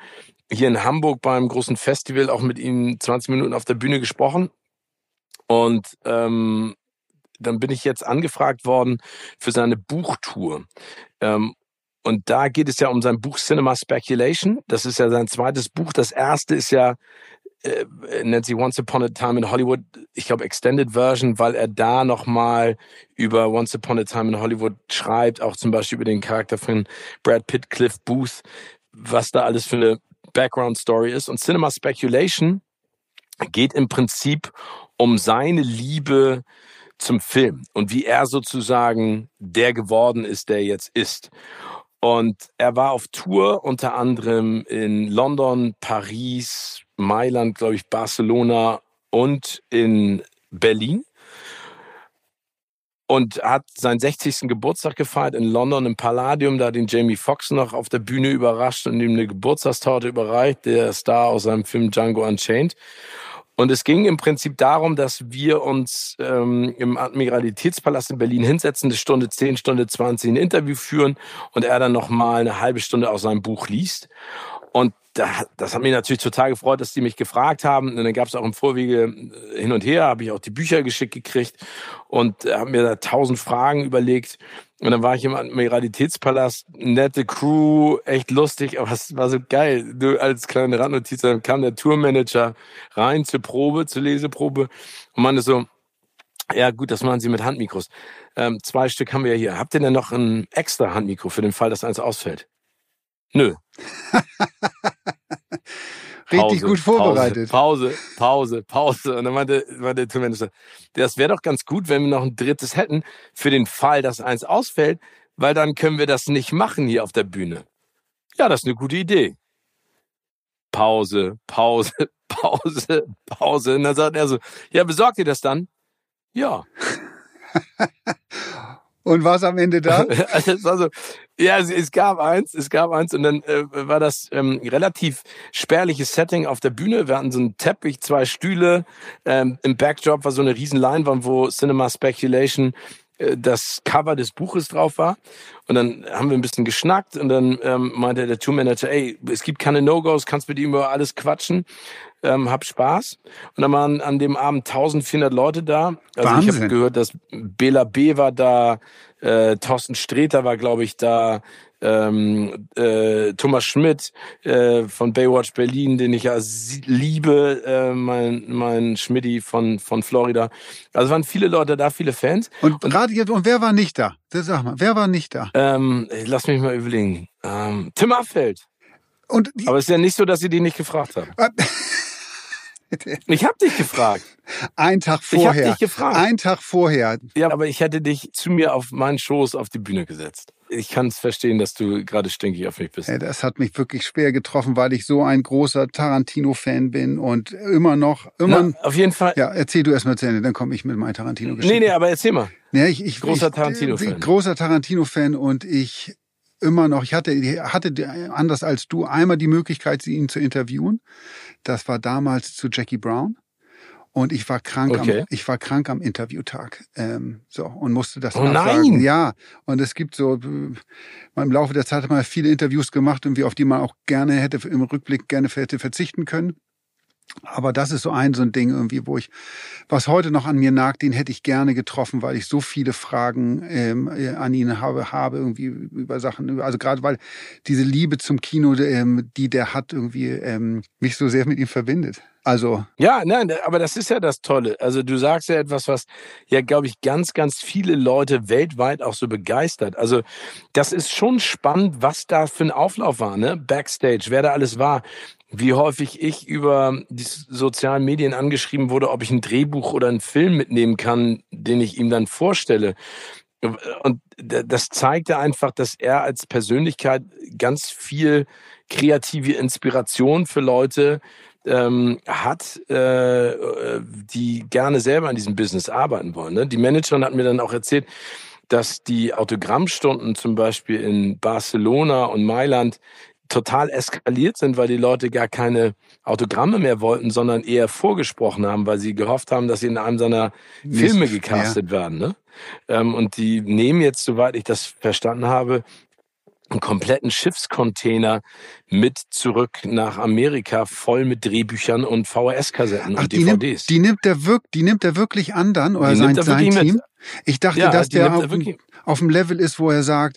Speaker 1: hier in Hamburg beim großen Festival auch mit ihm 20 Minuten auf der Bühne gesprochen. Und ähm, dann bin ich jetzt angefragt worden für seine Buchtour. Ähm, und da geht es ja um sein Buch Cinema Speculation. Das ist ja sein zweites Buch. Das erste ist ja, äh, nennt sich Once Upon a Time in Hollywood, ich glaube Extended Version, weil er da nochmal über Once Upon a Time in Hollywood schreibt, auch zum Beispiel über den Charakter von Brad Pitt, Cliff Booth, was da alles für eine Background Story ist. Und Cinema Speculation geht im Prinzip um seine Liebe zum Film und wie er sozusagen der geworden ist, der jetzt ist. Und er war auf Tour unter anderem in London, Paris, Mailand, glaube ich, Barcelona und in Berlin. Und hat seinen 60. Geburtstag gefeiert in London im Palladium, da den Jamie Foxx noch auf der Bühne überrascht und ihm eine Geburtstagstorte überreicht, der Star aus seinem Film Django Unchained. Und es ging im Prinzip darum, dass wir uns ähm, im Admiralitätspalast in Berlin hinsetzen, eine Stunde 10, Stunde 20 ein Interview führen und er dann nochmal eine halbe Stunde aus seinem Buch liest. Und das hat mich natürlich total gefreut, dass die mich gefragt haben. Und dann gab es auch im Vorwege äh, hin und her, habe ich auch die Bücher geschickt gekriegt und äh, habe mir da tausend Fragen überlegt. Und dann war ich im Admiralitätspalast, nette Crew, echt lustig, aber es war so geil. Du als kleine Randnotiz, dann kam der Tourmanager rein zur Probe, zur Leseprobe und meinte so, ja gut, das machen Sie mit Handmikros. Ähm, zwei Stück haben wir ja hier. Habt ihr denn noch ein extra Handmikro für den Fall, dass eins ausfällt? Nö.
Speaker 2: Richtig gut vorbereitet.
Speaker 1: Pause, Pause, Pause. Und dann meinte, meinte der Tourmanager, das wäre doch ganz gut, wenn wir noch ein drittes hätten, für den Fall, dass eins ausfällt, weil dann können wir das nicht machen hier auf der Bühne. Ja, das ist eine gute Idee. Pause, Pause, Pause, Pause. Und dann sagt er so, ja, besorgt ihr das dann? Ja.
Speaker 2: Und was am Ende da?
Speaker 1: also, ja, es, es, gab eins, es gab eins und dann äh, war das ähm, relativ spärliches Setting auf der Bühne. Wir hatten so einen Teppich, zwei Stühle. Ähm, Im Backdrop war so eine riesen Leinwand, wo Cinema Speculation äh, das Cover des Buches drauf war. Und dann haben wir ein bisschen geschnackt und dann ähm, meinte der Tourmanager, ey, es gibt keine No-Gos, kannst mit ihm über alles quatschen. Ähm, hab Spaß. Und dann waren an dem Abend 1400 Leute da. Also
Speaker 2: Wahnsinn.
Speaker 1: ich habe gehört, dass Bela B. war da, äh, Thorsten Sträter war, glaube ich, da, ähm, äh, Thomas Schmidt äh, von Baywatch Berlin, den ich ja liebe, äh, mein, mein Schmidti von, von Florida. Also waren viele Leute da, viele Fans.
Speaker 2: Und, gerade jetzt, und wer war nicht da? Das Sag mal, wer war nicht da?
Speaker 1: Ähm, lass mich mal überlegen. Ähm, Tim Affeld.
Speaker 2: Und die,
Speaker 1: Aber es ist ja nicht so, dass sie die nicht gefragt haben. Ich habe dich gefragt.
Speaker 2: ein Tag
Speaker 1: Ich habe
Speaker 2: vorher.
Speaker 1: dich gefragt.
Speaker 2: Ein Tag vorher.
Speaker 1: Ja, aber ich hätte dich zu mir auf meinen Schoß auf die Bühne gesetzt. Ich kann es verstehen, dass du gerade stinkig auf mich bist.
Speaker 2: Ey, Das hat mich wirklich schwer getroffen, weil ich so ein großer Tarantino-Fan bin und immer noch, immer.
Speaker 1: Na, auf jeden Fall.
Speaker 2: ja, erzähl du erst mal zu Ende, dann komme ich mit meinem Tarantino-Geschichte.
Speaker 1: Nee, nee, aber erzähl mal.
Speaker 2: Ja, ich, ich,
Speaker 1: Großer
Speaker 2: ich,
Speaker 1: Tarantino-Fan.
Speaker 2: äh, Großer Tarantino-Fan und ich immer noch, ich hatte, hatte anders als du einmal die Möglichkeit, ihn zu interviewen. Das war damals zu Jackie Brown. Und ich war krank,
Speaker 1: Okay.
Speaker 2: am, ich war krank am Interviewtag. Ähm, so, und musste das
Speaker 1: Oh
Speaker 2: absagen.
Speaker 1: nein!
Speaker 2: Ja, und es gibt so, im Laufe der Zeit hat man viele Interviews gemacht, irgendwie, auf die man auch gerne hätte, im Rückblick gerne hätte verzichten können. Aber das ist so ein, so ein Ding irgendwie, wo ich, was heute noch an mir nagt, den hätte ich gerne getroffen, weil ich so viele Fragen ähm, äh, an ihn habe, habe irgendwie über Sachen, also gerade weil diese Liebe zum Kino, ähm, die der hat, irgendwie ähm, mich so sehr mit ihm verbindet. Also
Speaker 1: Ja, nein, aber das ist ja das Tolle. Also du sagst ja etwas, was ja, glaube ich, ganz, ganz viele Leute weltweit auch so begeistert. Also das ist schon spannend, was da für ein Auflauf war, ne? Backstage, wer da alles war. Wie häufig ich über die sozialen Medien angeschrieben wurde, ob ich ein Drehbuch oder einen Film mitnehmen kann, den ich ihm dann vorstelle. Und das zeigte einfach, dass er als Persönlichkeit ganz viel kreative Inspiration für Leute ähm, hat, äh, die gerne selber in diesem Business arbeiten wollen. Ne? Die Managerin hat mir dann auch erzählt, dass die Autogrammstunden zum Beispiel in Barcelona und Mailand total eskaliert sind, weil die Leute gar keine Autogramme mehr wollten, sondern eher vorgesprochen haben, weil sie gehofft haben, dass sie in einem seiner Filme gecastet werden. Ne? Ähm, und die nehmen jetzt, soweit ich das verstanden habe, einen kompletten Schiffscontainer mit zurück nach Amerika, voll mit Drehbüchern und VHS-Kassetten und
Speaker 2: die nimmt,
Speaker 1: DVDs.
Speaker 2: die nimmt der wirk, die nimmt er wirklich an dann oder
Speaker 1: Die
Speaker 2: sein,
Speaker 1: nimmt
Speaker 2: sein
Speaker 1: wirklich mit.
Speaker 2: Team? Ich dachte,
Speaker 1: Ja,
Speaker 2: dass der
Speaker 1: nimmt er
Speaker 2: auf, auf dem Level ist, wo er sagt,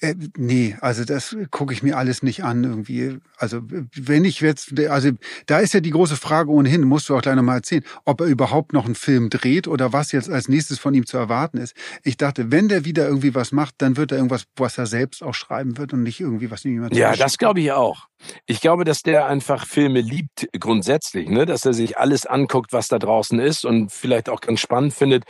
Speaker 2: äh, nee, also das gucke ich mir alles nicht an irgendwie. Also wenn ich jetzt, also da ist ja die große Frage ohnehin, musst du auch gleich nochmal erzählen, ob er überhaupt noch einen Film dreht oder was jetzt als nächstes von ihm zu erwarten ist. Ich dachte, wenn der wieder irgendwie was macht, dann wird er irgendwas, was er selbst auch schreiben wird und nicht irgendwie, was ihm jemand
Speaker 1: Ja, das glaube ich auch. Ich glaube, dass der einfach Filme liebt grundsätzlich, ne? dass er sich alles anguckt, was da draußen ist und vielleicht auch ganz spannend findet,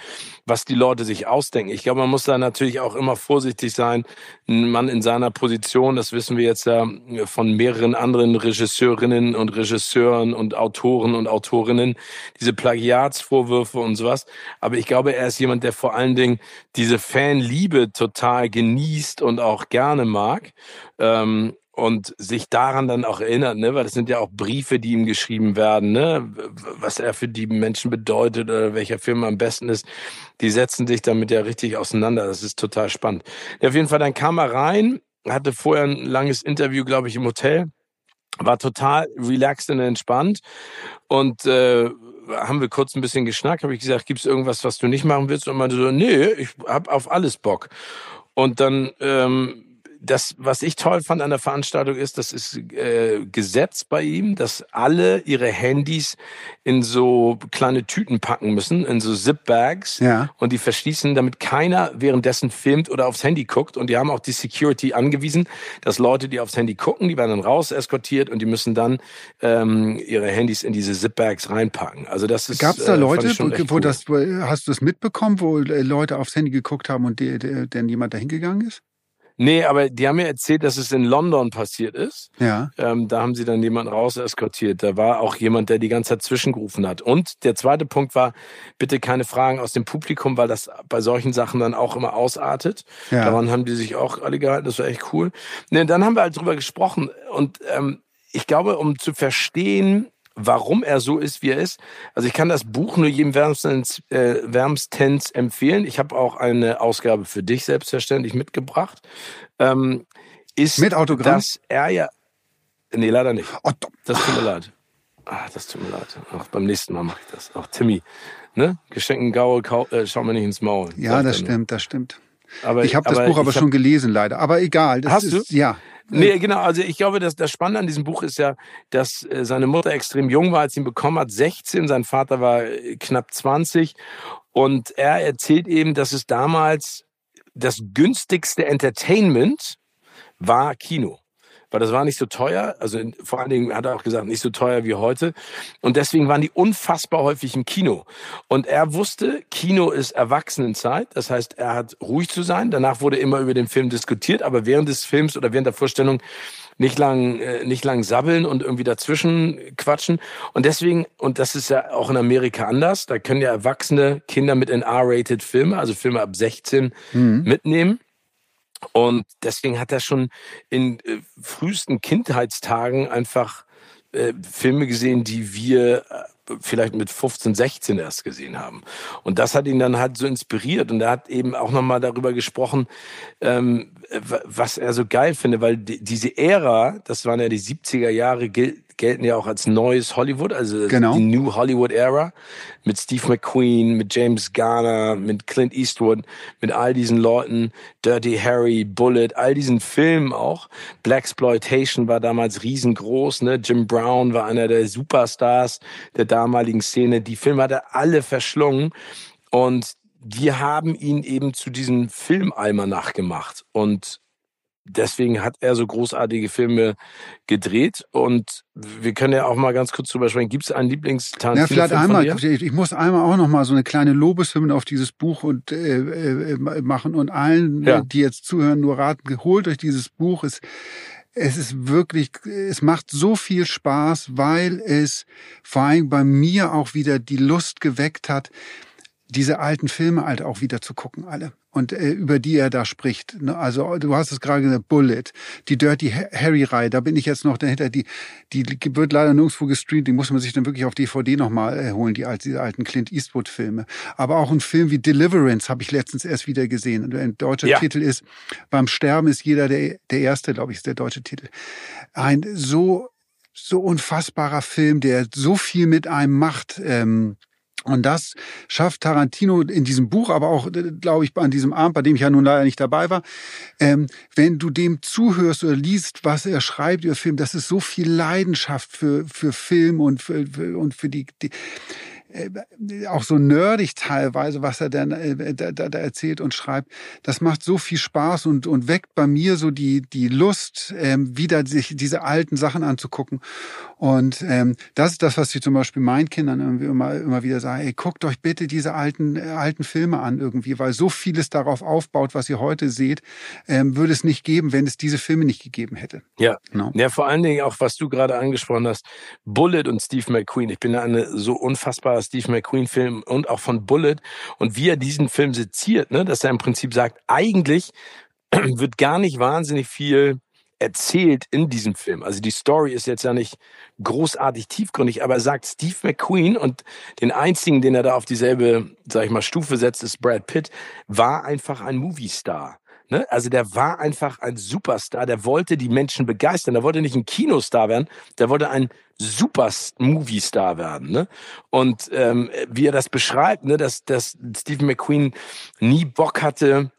Speaker 1: was die Leute sich ausdenken. Ich glaube, man muss da natürlich auch immer vorsichtig sein. Ein Mann in seiner Position, das wissen wir jetzt ja von mehreren anderen Regisseurinnen und Regisseuren und Autoren und Autorinnen, diese Plagiatsvorwürfe und sowas. Aber ich glaube, er ist jemand, der vor allen Dingen diese Fanliebe total genießt und auch gerne mag. Ähm, und sich daran dann auch erinnert, ne, weil das sind ja auch Briefe, die ihm geschrieben werden, ne, was er für die Menschen bedeutet oder welcher Film am besten ist, die setzen sich damit ja richtig auseinander. Das ist total spannend. Ja, auf jeden Fall, dann kam er rein, hatte vorher ein langes Interview, glaube ich, im Hotel, war total relaxed und entspannt und äh, haben wir kurz ein bisschen geschnackt, habe ich gesagt, gibt's irgendwas, was du nicht machen willst? Und meinte so, nee, ich hab auf alles Bock. Und dann ähm, das, was ich toll fand an der Veranstaltung ist, das ist äh, Gesetz bei ihm, dass alle ihre Handys in so kleine Tüten packen müssen, in so Zip-Bags
Speaker 2: Ja.
Speaker 1: und die verschließen, damit keiner währenddessen filmt oder aufs Handy guckt. Und die haben auch die Security angewiesen, dass Leute, die aufs Handy gucken, die werden dann raus eskortiert und die müssen dann ähm, ihre Handys in diese Zip-Bags reinpacken. Also das ist
Speaker 2: Gab es da
Speaker 1: äh,
Speaker 2: Leute,
Speaker 1: schon
Speaker 2: wo, wo das, wo, hast du es mitbekommen, wo äh, Leute aufs Handy geguckt haben und die, die, denn jemand da hingegangen ist?
Speaker 1: Nee, aber die haben mir erzählt, dass es in London passiert ist.
Speaker 2: Ja.
Speaker 1: Ähm, da haben sie dann jemanden raus eskortiert. Da war auch jemand, der die ganze Zeit zwischengerufen hat. Und der zweite Punkt war, bitte keine Fragen aus dem Publikum, weil das bei solchen Sachen dann auch immer ausartet.
Speaker 2: Ja.
Speaker 1: Daran haben die sich auch alle gehalten. Das war echt cool. Nee, dann haben wir halt drüber gesprochen. Und ähm, ich glaube, um zu verstehen, warum er so ist, wie er ist. Also ich kann das Buch nur jedem wärmstens, äh, wärmstens empfehlen. Ich habe auch eine Ausgabe für dich selbstverständlich mitgebracht. Ähm, ist,
Speaker 2: Mit Autogramm?
Speaker 1: dass er ja... Nee, leider nicht.
Speaker 2: Oh, do-
Speaker 1: Das tut mir leid. Ah, das tut mir leid. Auch beim nächsten Mal mache ich das. Auch Timmy. Ne? Geschenken Gaul, äh, schau mir nicht ins Maul.
Speaker 2: Ja, das stimmt, das stimmt. Aber, ich habe das Buch aber schon gelesen, leider. Aber egal.
Speaker 1: hast
Speaker 2: ist,
Speaker 1: du? Ja. Nee, genau. Also ich glaube, dass das Spannende an diesem Buch ist ja, dass äh, seine Mutter extrem jung war, als sie ihn bekommen hat, 16. Sein Vater war äh, knapp 20. Und er erzählt eben, dass es damals das günstigste Entertainment war Kino weil das war nicht so teuer. Also vor allen Dingen hat er auch gesagt, nicht so teuer wie heute. Und deswegen waren die unfassbar häufig im Kino. Und er wusste, Kino ist Erwachsenenzeit. Das heißt, er hat ruhig zu sein. Danach wurde immer über den Film diskutiert, aber während des Films oder während der Vorstellung nicht lang, äh, nicht lang sabbeln und irgendwie dazwischen quatschen. Und deswegen, und das ist ja auch in Amerika anders, da können ja erwachsene Kinder mit in R-rated Filme, also Filme ab 16, mhm. mitnehmen. Und deswegen hat er schon in äh, frühesten Kindheitstagen einfach äh, Filme gesehen, die wir äh, vielleicht mit 15, 16 erst gesehen haben. Und das hat ihn dann halt so inspiriert. Und er hat eben auch nochmal darüber gesprochen, ähm, was er so geil finde, weil die, diese Ära, das waren ja die 70er Jahre, gilt, gelten ja auch als neues Hollywood, also genau. die New Hollywood Era mit Steve McQueen, mit James Garner, mit Clint Eastwood, mit all diesen Leuten, Dirty Harry, Bullet, all diesen Filmen auch. Black Exploitation war damals riesengroß, ne? Jim Brown war einer der Superstars der damaligen Szene. Die Filme hat er alle verschlungen und wir haben ihn eben zu diesem Filmalmanach gemacht und deswegen hat er so großartige Filme gedreht und wir können ja auch mal ganz kurz drüber sprechen. Gibt es einen Lieblingstarantino?
Speaker 2: Ja, vielleicht einmal. Ich muss einmal auch noch mal so eine kleine Lobeshymne auf dieses Buch und äh, äh, machen und allen, ja. die jetzt zuhören, nur raten: Holt euch dieses Buch. Es, es ist wirklich, es macht so viel Spaß, weil es vor allem bei mir auch wieder die Lust geweckt hat, diese alten Filme halt auch wieder zu gucken, alle. Und äh, über die er da spricht. Ne? Also du hast es gerade gesagt, Bullet, die Dirty Harry-Reihe, da bin ich jetzt noch dahinter. Die, die wird leider nirgendwo gestreamt, die muss man sich dann wirklich auf DVD nochmal äh, holen, die, die alten Clint Eastwood-Filme. Aber auch ein Film wie Deliverance habe ich letztens erst wieder gesehen. Und ein deutscher ja. Titel ist Beim Sterben ist jeder der, der Erste, glaube ich, ist der deutsche Titel. Ein so so unfassbarer Film, der so viel mit einem macht. Ähm, und das schafft Tarantino in diesem Buch, aber auch, äh, glaube ich, an diesem Abend, bei dem ich ja nun leider nicht dabei war. Ähm, wenn du dem zuhörst oder liest, was er schreibt über Film, das ist so viel Leidenschaft für, für Film und für, für und für die, die auch so nerdig teilweise, was er dann äh, da, da erzählt und schreibt. Das macht so viel Spaß und, und weckt bei mir so die, die Lust, ähm, wieder sich diese alten Sachen anzugucken. Und ähm, das ist das, was ich zum Beispiel meinen Kindern irgendwie immer, immer wieder sage, ey, guckt euch bitte diese alten, äh, alten Filme an irgendwie, weil so vieles darauf aufbaut, was ihr heute seht, ähm, würde es nicht geben, wenn es diese Filme nicht gegeben hätte.
Speaker 1: Ja. No. Ja, vor allen Dingen auch, was du gerade angesprochen hast, Bullet und Steve McQueen. Ich bin da eine so unfassbar Steve McQueen-Film und auch von Bullet und wie er diesen Film seziert, ne, dass er im Prinzip sagt, eigentlich wird gar nicht wahnsinnig viel erzählt in diesem Film. Also die Story ist jetzt ja nicht großartig tiefgründig, aber er sagt Steve McQueen und den einzigen, den er da auf dieselbe, sag ich mal, Stufe setzt, ist Brad Pitt, war einfach ein Movie-Star. Ne? Also der war einfach ein Superstar, der wollte die Menschen begeistern, der wollte nicht ein Kinostar werden, der wollte ein Super-Movie-Star werden. Ne? Und ähm, wie er das beschreibt, ne, dass, dass Stephen McQueen nie Bock hatte,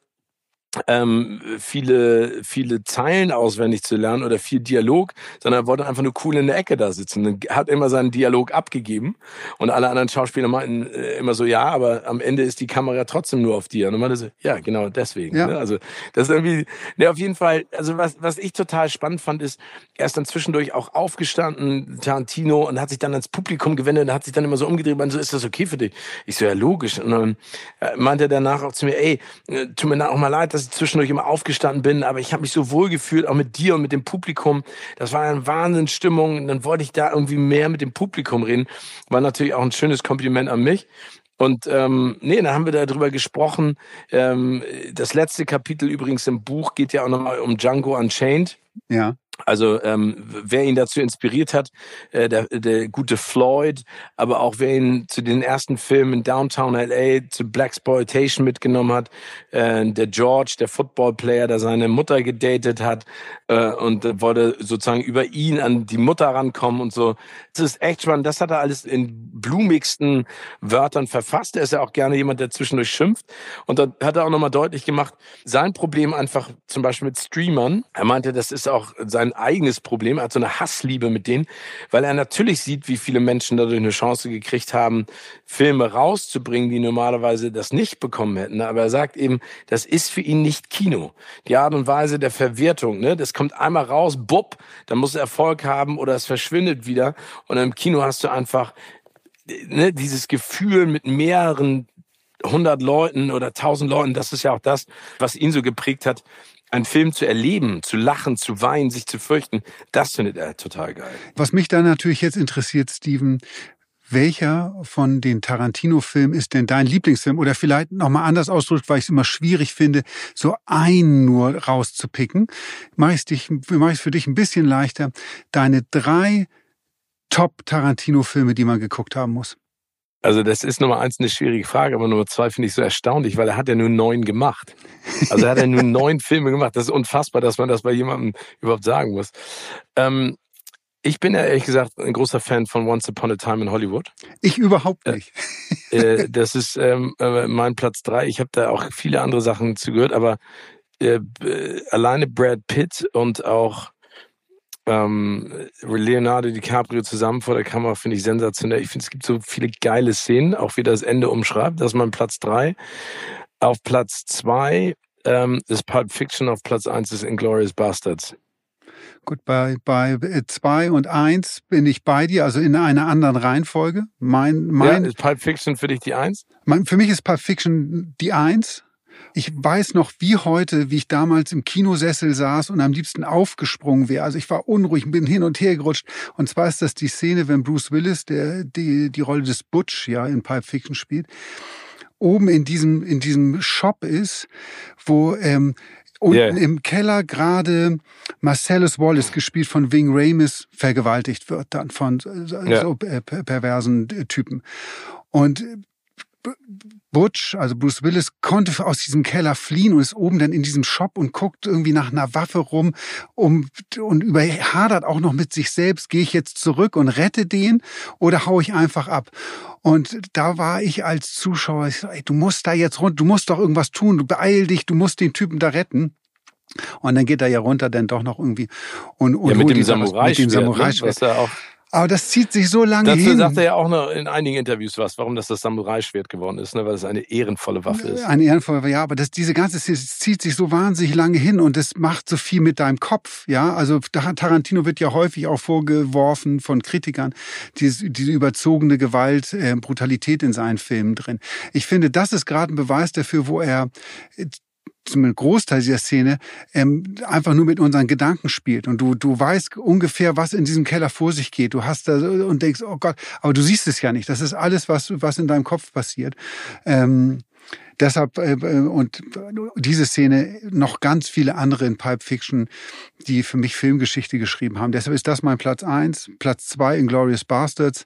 Speaker 1: ähm, viele, viele Zeilen auswendig zu lernen oder viel Dialog, sondern er wollte einfach nur cool in der Ecke da sitzen. Und hat immer seinen Dialog abgegeben und alle anderen Schauspieler meinten äh, immer so, ja, aber am Ende ist die Kamera trotzdem nur auf dir. Und dann meinte so, ja, genau deswegen. Ja. Ne? Also das ist irgendwie, ne, auf jeden Fall, also was, was ich total spannend fand, ist, er ist dann zwischendurch auch aufgestanden, Tarantino, und hat sich dann ans Publikum gewendet und hat sich dann immer so umgedreht und so, ist das okay für dich? Ich so, ja, logisch. Und dann äh, meinte er danach auch zu mir, ey, äh, tut mir auch mal leid, dass zwischendurch immer aufgestanden bin, aber ich habe mich so wohl gefühlt, auch mit dir und mit dem Publikum. Das war eine Wahnsinnsstimmung. Dann wollte ich da irgendwie mehr mit dem Publikum reden. War natürlich auch ein schönes Kompliment an mich. Und ähm, nee, dann haben wir darüber gesprochen. Ähm, das letzte Kapitel übrigens im Buch geht ja auch nochmal um Django Unchained.
Speaker 2: Ja.
Speaker 1: Also ähm, wer ihn dazu inspiriert hat, äh, der, der gute Floyd, aber auch wer ihn zu den ersten Filmen in Downtown LA, zu Black Exploitation mitgenommen hat, äh, der George, der Footballplayer, der seine Mutter gedatet hat äh, und wollte sozusagen über ihn an die Mutter rankommen und so. Das ist echt spannend. Das hat er alles in blumigsten Wörtern verfasst. Er ist ja auch gerne jemand, der zwischendurch schimpft. Und da hat er auch nochmal deutlich gemacht, sein Problem einfach zum Beispiel mit Streamern. Er meinte, das ist auch sein eigenes Problem. Er hat so eine Hassliebe mit denen, weil er natürlich sieht, wie viele Menschen dadurch eine Chance gekriegt haben, Filme rauszubringen, die normalerweise das nicht bekommen hätten. Aber er sagt eben, das ist für ihn nicht Kino. Die Art und Weise der Verwertung, ne, das kommt einmal raus, bupp, dann muss er Erfolg haben oder es verschwindet wieder. Und im Kino hast du einfach ne, dieses Gefühl mit mehreren hundert Leuten oder tausend Leuten, das ist ja auch das, was ihn so geprägt hat, einen Film zu erleben, zu lachen, zu weinen, sich zu fürchten, das findet er total geil.
Speaker 2: Was mich da natürlich jetzt interessiert, Steven, welcher von den Tarantino-Filmen ist denn dein Lieblingsfilm? Oder vielleicht nochmal anders ausgedrückt, weil ich es immer schwierig finde, so einen nur rauszupicken. Mache ich es mach für dich ein bisschen leichter. Deine drei Top-Tarantino-Filme, die man geguckt haben muss.
Speaker 1: Also das ist Nummer eins eine schwierige Frage, aber Nummer zwei finde ich so erstaunlich, weil er hat ja nur neun gemacht. Also er hat ja nur neun Filme gemacht. Das ist unfassbar, dass man das bei jemandem überhaupt sagen muss. Ähm, ich bin ja ehrlich gesagt ein großer Fan von Once Upon a Time in Hollywood.
Speaker 2: Ich überhaupt äh, nicht.
Speaker 1: Äh, äh, das ist ähm, äh, mein Platz drei. Ich habe da auch viele andere Sachen zugehört, aber äh, alleine Brad Pitt und auch ähm, Leonardo DiCaprio zusammen vor der Kamera finde ich sensationell. Ich finde, es gibt so viele geile Szenen, auch wie das Ende umschreibt. Das ist mein Platz drei. Auf Platz zwei ähm, ist Pulp Fiction, auf Platz eins ist Inglourious Bastards.
Speaker 2: Gut, bei, bei zwei und eins bin ich bei dir, also in einer anderen Reihenfolge. Mein, mein,
Speaker 1: ja, ist Pulp Fiction für dich die eins?
Speaker 2: Mein, für mich ist Pulp Fiction die eins. Ich weiß noch wie heute, wie ich damals im Kinosessel saß und am liebsten aufgesprungen wäre. Also ich war unruhig, bin hin und her gerutscht. Und zwar ist das die Szene, wenn Bruce Willis, der die, die Rolle des Butch ja in Pulp Fiction spielt, oben in diesem, in diesem Shop ist, wo ähm, unten yeah. im Keller gerade Marcellus Wallace, gespielt von Wing Ramis, vergewaltigt wird dann von yeah. so äh, perversen Typen. Und Butch, also Bruce Willis, konnte aus diesem Keller fliehen und ist oben dann in diesem Shop und guckt irgendwie nach einer Waffe rum um, und überhadert auch noch mit sich selbst, gehe ich jetzt zurück und rette den oder hau ich einfach ab? Und da war ich als Zuschauer, ich so, ey, du musst da jetzt runter, du musst doch irgendwas tun, du beeil dich, du musst den Typen da retten. Und dann geht er ja runter, dann doch noch irgendwie und, und
Speaker 1: ja, mit, dem Samurai mit dem Samurai,
Speaker 2: ne? Er aber das zieht sich so lange
Speaker 1: Dazu
Speaker 2: hin.
Speaker 1: Dazu sagt er ja auch noch in einigen Interviews was, warum das das Samurai-Schwert geworden ist, ne? weil es eine ehrenvolle Waffe ist.
Speaker 2: Eine ehrenvolle, ja, aber das, diese ganze Szene zieht sich so wahnsinnig lange hin und das macht so viel mit deinem Kopf, ja. Also Tarantino wird ja häufig auch vorgeworfen von Kritikern, diese, diese überzogene Gewalt, äh, Brutalität in seinen Filmen drin. Ich finde, das ist gerade ein Beweis dafür, wo er zum Großteil dieser Szene ähm, einfach nur mit unseren Gedanken spielt und du du weißt ungefähr, was in diesem Keller vor sich geht. Du hast da und denkst, oh Gott, aber du siehst es ja nicht. Das ist alles, was was in deinem Kopf passiert. Ähm, deshalb äh, und diese Szene noch ganz viele andere in Pulp Fiction, die für mich Filmgeschichte geschrieben haben. Deshalb ist das mein Platz eins, Platz zwei in Glorious Bastards.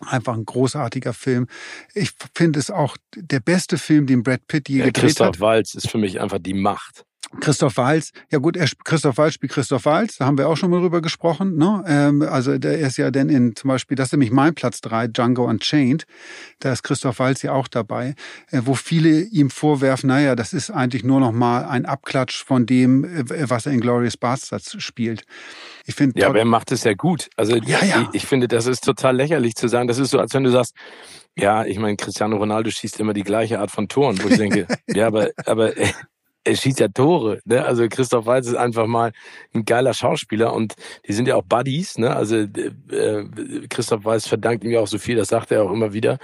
Speaker 2: Einfach ein großartiger Film. Ich finde es auch der beste Film, den Brad Pitt je ja, gedreht
Speaker 1: Christoph
Speaker 2: hat.
Speaker 1: Christoph Waltz ist für mich einfach die Macht.
Speaker 2: Christoph Walz, ja gut, er, Christoph Walz spielt Christoph Walz, da haben wir auch schon mal drüber gesprochen. Ne? Ähm, also der ist ja dann in zum Beispiel, das ist nämlich mein Platz drei, Django Unchained, da ist Christoph Walz ja auch dabei, äh, wo viele ihm vorwerfen, naja, das ist eigentlich nur noch mal ein Abklatsch von dem, äh, was er in Glorious Bastards spielt.
Speaker 1: Ich finde, ja, aber er macht es ja gut. Also ja, ja. Ich, ich finde, das ist total lächerlich zu sagen. Das ist so, als wenn du sagst, ja, ich meine, Cristiano Ronaldo schießt immer die gleiche Art von Toren, wo ich denke, ja, aber, aber er schießt ja Tore. Ne? Also Christoph Waltz ist einfach mal ein geiler Schauspieler und die sind ja auch Buddies. Ne? Also äh, Christoph Waltz verdankt ihm ja auch so viel, das sagt er auch immer wieder.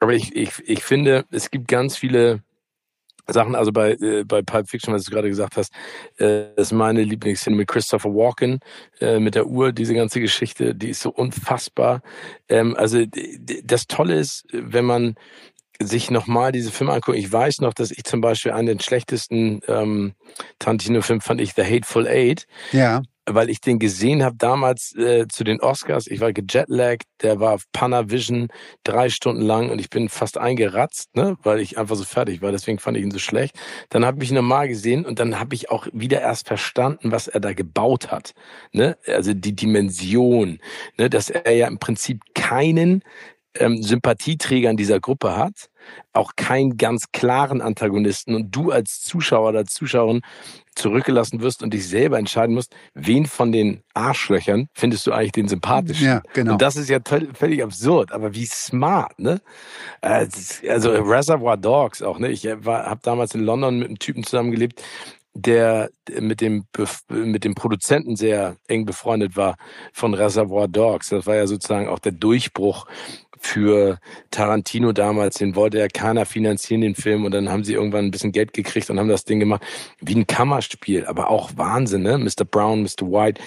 Speaker 1: Aber ich, ich, ich finde, es gibt ganz viele Sachen, also bei, äh, bei Pulp Fiction, was du gerade gesagt hast, äh, ist meine Lieblingsszene mit Christopher Walken, äh, mit der Uhr, diese ganze Geschichte, die ist so unfassbar. Ähm, also das Tolle ist, wenn man sich nochmal diese Filme angucken. Ich weiß noch, dass ich zum Beispiel einen der schlechtesten ähm, Tarantino-Film fand ich The Hateful Eight.
Speaker 2: Ja.
Speaker 1: weil ich den gesehen habe damals äh, zu den Oscars. Ich war gejetlaggt, der war auf Panavision drei Stunden lang und ich bin fast eingeratzt, ne, weil ich einfach so fertig war. Deswegen fand ich ihn so schlecht. Dann habe ich ihn nochmal gesehen und dann habe ich auch wieder erst verstanden, was er da gebaut hat. Ne? Also die Dimension, ne? dass er ja im Prinzip keinen ähm, Sympathieträger in dieser Gruppe hat, auch keinen ganz klaren Antagonisten und du als Zuschauer oder Zuschauerin zurückgelassen wirst und dich selber entscheiden musst, wen von den Arschlöchern findest du eigentlich den sympathischen.
Speaker 2: Ja, genau.
Speaker 1: Und das ist ja völlig absurd, aber wie smart, ne? Äh, also Reservoir Dogs auch, ne? Ich äh, habe damals in London mit einem Typen zusammengelebt, der mit dem mit dem Produzenten sehr eng befreundet war von Reservoir Dogs. Das war ja sozusagen auch der Durchbruch für Tarantino damals, den wollte ja keiner finanzieren, den Film. Und dann haben sie irgendwann ein bisschen Geld gekriegt und haben das Ding gemacht wie ein Kammerspiel. Aber auch Wahnsinn, ne? Mr. Brown, Mr. White.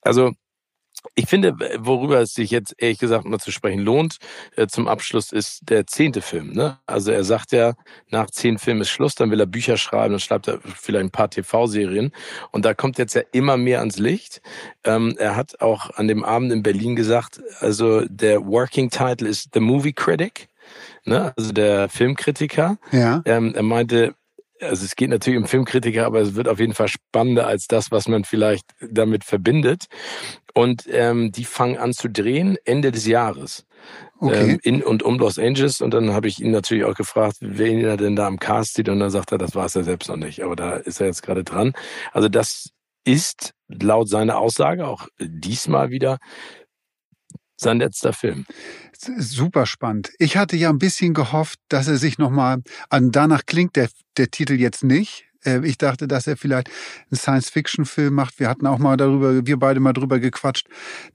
Speaker 1: Also ich finde, worüber es sich jetzt ehrlich gesagt mal zu sprechen lohnt, äh, zum Abschluss ist der zehnte Film. Ne? Also er sagt ja, nach zehn Filmen ist Schluss, dann will er Bücher schreiben, dann schreibt er vielleicht ein paar TV-Serien. Und da kommt jetzt ja immer mehr ans Licht. Ähm, er hat auch an dem Abend in Berlin gesagt, also der Working Title ist The Movie Critic. Ne? Also der Filmkritiker.
Speaker 2: Ja.
Speaker 1: Ähm, er meinte, also es geht natürlich um Filmkritiker, aber es wird auf jeden Fall spannender als das, was man vielleicht damit verbindet. Und ähm, die fangen an zu drehen Ende des Jahres. Okay. Ähm, in und um Los Angeles. Und dann habe ich ihn natürlich auch gefragt, wen er denn da am Cast sieht. Und dann sagt er, das war es ja selbst noch nicht. Aber da ist er jetzt gerade dran. Also das ist laut seiner Aussage auch diesmal wieder sein letzter Film.
Speaker 2: Super spannend. Ich hatte ja ein bisschen gehofft, dass er sich nochmal, an danach klingt der, der Titel jetzt nicht, ich dachte, dass er vielleicht einen Science-Fiction-Film macht. Wir hatten auch mal darüber, wir beide mal drüber gequatscht,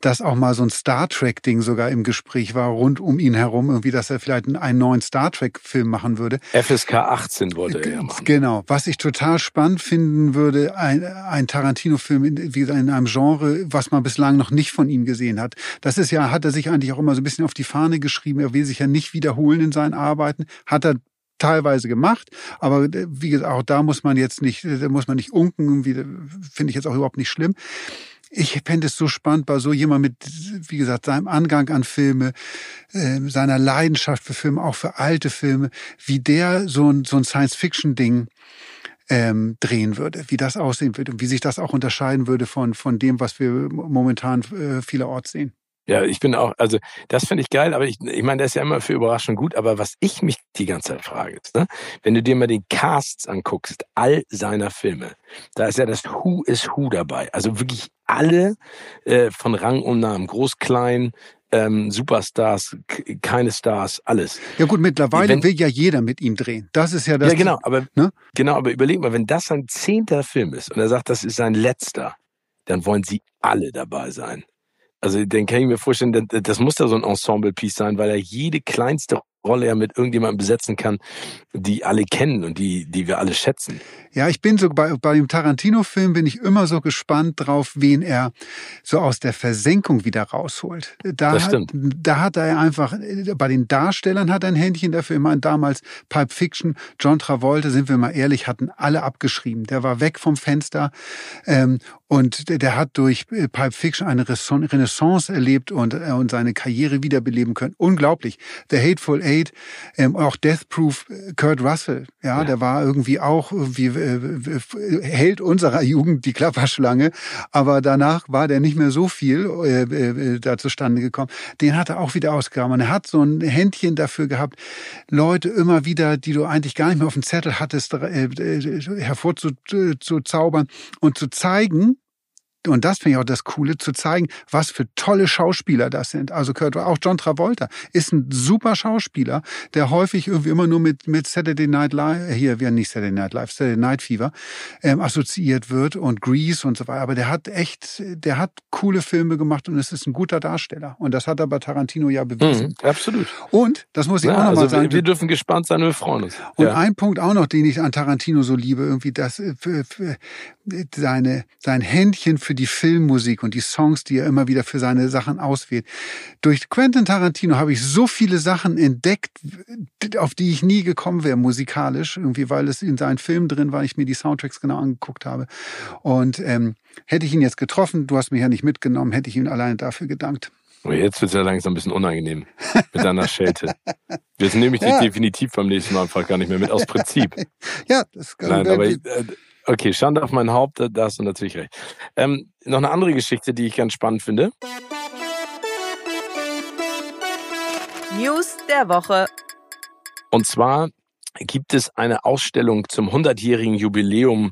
Speaker 2: dass auch mal so ein Star Trek-Ding sogar im Gespräch war, rund um ihn herum, irgendwie, dass er vielleicht einen neuen Star Trek-Film machen würde.
Speaker 1: FSK 18 wollte er ja machen.
Speaker 2: Genau. Was ich total spannend finden würde, ein, ein Tarantino-Film, wie gesagt, in einem Genre, was man bislang noch nicht von ihm gesehen hat. Das ist ja, hat er sich eigentlich auch immer so ein bisschen auf die Fahne geschrieben. Er will sich ja nicht wiederholen in seinen Arbeiten. Hat er teilweise gemacht, aber äh, wie gesagt, auch da muss man jetzt nicht, äh, da muss man nicht unken, finde ich jetzt auch überhaupt nicht schlimm. Ich fände es so spannend bei so jemand mit, wie gesagt, seinem Angang an Filme, äh, seiner Leidenschaft für Filme, auch für alte Filme, wie der so ein, so ein Science-Fiction-Ding ähm, drehen würde, wie das aussehen würde und wie sich das auch unterscheiden würde von, von dem, was wir momentan äh, vielerorts sehen.
Speaker 1: Ja, ich bin auch, also das finde ich geil, aber ich, ich meine, das ist ja immer für Überraschung gut, aber was ich mich die ganze Zeit frage, ist, ne, wenn du dir mal den Casts anguckst, all seiner Filme, da ist ja das Who is Who dabei. Also wirklich alle äh, von Rang und Namen, groß, klein, ähm, Superstars, keine Stars, alles.
Speaker 2: Ja gut, mittlerweile wenn, will ja jeder mit ihm drehen. Das ist ja das.
Speaker 1: Ja genau, aber ne? genau, aber überleg mal, wenn das sein zehnter Film ist und er sagt, das ist sein letzter, dann wollen sie alle dabei sein. Also den kann ich mir vorstellen, das muss da so ein Ensemble-Piece sein, weil er jede kleinste Rolle ja mit irgendjemandem besetzen kann, die alle kennen und die, die wir alle schätzen.
Speaker 2: Ja, ich bin so bei, bei dem Tarantino-Film bin ich immer so gespannt drauf, wen er so aus der Versenkung wieder rausholt. Da,
Speaker 1: das stimmt.
Speaker 2: Hat, da hat er einfach, bei den Darstellern hat er ein Händchen dafür. Ich meine, damals Pulp Fiction, John Travolta, sind wir mal ehrlich, hatten alle abgeschrieben. Der war weg vom Fenster ähm, und der hat durch äh, Pulp Fiction eine Renaissance erlebt und, äh, und seine Karriere wiederbeleben können. Unglaublich. The Hateful Eight, ähm, auch Death Proof, äh, Kurt Russell, ja, ja, der war irgendwie auch irgendwie äh, Held unserer Jugend, die Klapperschlange, aber danach war der nicht mehr so viel äh, äh, da zustande gekommen. Den hat er auch wieder ausgegraben. Und er hat so ein Händchen dafür gehabt, Leute immer wieder, die du eigentlich gar nicht mehr auf dem Zettel hattest, äh hervorzuzaubern und zu zeigen, und das finde ich auch das Coole, zu zeigen, was für tolle Schauspieler das sind. Also Kurt, auch John Travolta ist ein super Schauspieler, der häufig irgendwie immer nur mit, mit Saturday Night Live, hier, wir nicht Saturday Night Live, Saturday Night Fever, ähm, assoziiert wird und Grease und so weiter. Aber der hat echt, der hat coole Filme gemacht und es ist ein guter Darsteller. Und das hat aber Tarantino ja bewiesen.
Speaker 1: Mhm, absolut.
Speaker 2: Und, das muss ich ja, auch nochmal
Speaker 1: also
Speaker 2: sagen.
Speaker 1: Wir dürfen gespannt sein, wir freuen uns.
Speaker 2: Und ja. ein Punkt auch noch, den ich an Tarantino so liebe, irgendwie das, äh, für, für seine, sein Händchen für die Filmmusik und die Songs, die er immer wieder für seine Sachen auswählt. Durch Quentin Tarantino habe ich so viele Sachen entdeckt, auf die ich nie gekommen wäre musikalisch, irgendwie, weil es in seinen Filmen drin war, ich mir die Soundtracks genau angeguckt habe. Und ähm, hätte ich ihn jetzt getroffen, du hast mich ja nicht mitgenommen, hätte ich ihm alleine dafür gedankt.
Speaker 1: Oh, jetzt wird es ja langsam ein bisschen unangenehm mit deiner Schelte. Jetzt nehme ich dich ja. definitiv beim nächsten Mal einfach gar nicht mehr mit, aus Prinzip.
Speaker 2: ja, das kann
Speaker 1: Nein, aber ich, okay, Schande auf mein Haupt, da hast du natürlich recht. Ähm, noch eine andere Geschichte, die ich ganz spannend finde.
Speaker 3: News der Woche.
Speaker 1: Und zwar gibt es eine Ausstellung zum 100-jährigen Jubiläum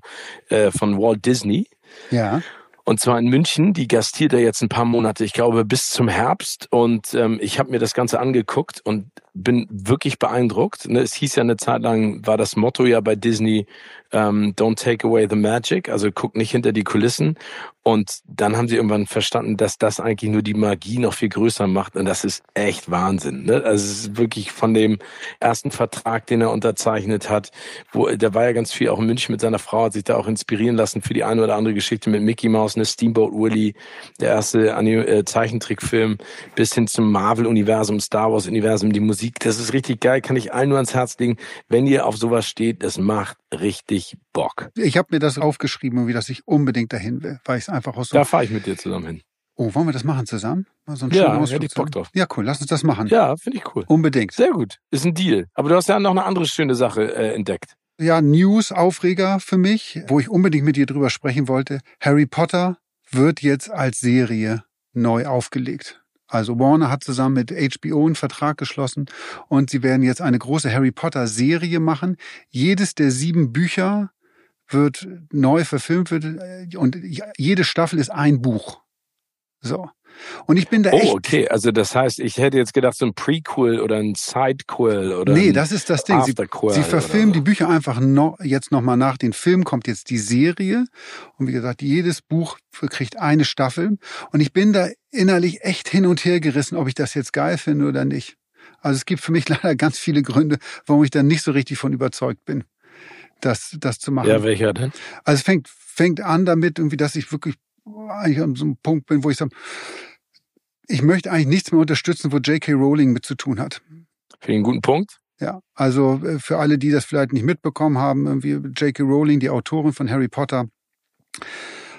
Speaker 1: äh, von Walt Disney.
Speaker 2: Ja.
Speaker 1: Und zwar in München. Die gastiert er jetzt ein paar Monate, ich glaube bis zum Herbst. Und ähm, ich habe mir das Ganze angeguckt und bin wirklich beeindruckt. Ne, es hieß ja eine Zeit lang, war das Motto ja bei Disney, ähm, don't take away the magic, also guck nicht hinter die Kulissen. Und dann haben sie irgendwann verstanden, dass das eigentlich nur die Magie noch viel größer macht. Und das ist echt Wahnsinn. Ne? Also es ist wirklich von dem ersten Vertrag, den er unterzeichnet hat, wo der war ja ganz viel auch in München mit seiner Frau, hat sich da auch inspirieren lassen für die eine oder andere Geschichte mit Mickey Mouse, eine Steamboat Willie, der erste äh, Zeichentrickfilm, bis hin zum Marvel-Universum, Star Wars-Universum, die Musik. Das ist richtig geil, kann ich allen nur ans Herz legen. Wenn ihr auf sowas steht, das macht richtig Bock.
Speaker 2: Ich habe mir das aufgeschrieben, wie dass ich unbedingt dahin will, weil ich es einfach aus
Speaker 1: so. Da fahre ich mit dir zusammen hin.
Speaker 2: Oh, wollen wir das machen zusammen?
Speaker 1: So ja, hätte ich Bock drauf.
Speaker 2: Ja, cool. Lass uns das machen.
Speaker 1: Ja, finde ich cool.
Speaker 2: Unbedingt.
Speaker 1: Sehr gut. Ist ein Deal. Aber du hast ja noch eine andere schöne Sache äh, entdeckt.
Speaker 2: Ja, News, Aufreger für mich, wo ich unbedingt mit dir drüber sprechen wollte. Harry Potter wird jetzt als Serie neu aufgelegt. Also Warner hat zusammen mit HBO einen Vertrag geschlossen und sie werden jetzt eine große Harry Potter Serie machen. Jedes der sieben Bücher wird neu verfilmt wird äh, und jede Staffel ist ein Buch. So. Und ich bin da
Speaker 1: oh,
Speaker 2: echt.
Speaker 1: Oh, okay. Also das heißt, ich hätte jetzt gedacht, so ein Prequel oder ein Sidequel oder.
Speaker 2: Nee, das ist das Ding. Sie, sie verfilmen die Bücher einfach noch, jetzt nochmal nach den Film kommt jetzt die Serie. Und wie gesagt, jedes Buch kriegt eine Staffel. Und ich bin da innerlich echt hin und her gerissen, ob ich das jetzt geil finde oder nicht. Also es gibt für mich leider ganz viele Gründe, warum ich da nicht so richtig von überzeugt bin, das, das zu machen.
Speaker 1: Ja, welcher denn?
Speaker 2: Also es fängt, fängt an damit irgendwie, dass ich wirklich eigentlich an so einem Punkt bin, wo ich sage, ich möchte eigentlich nichts mehr unterstützen, wo J.K. Rowling mit zu tun hat.
Speaker 1: Für einen guten Punkt.
Speaker 2: Ja, also äh, für alle, die das vielleicht nicht mitbekommen haben, irgendwie J.K. Rowling, die Autorin von Harry Potter,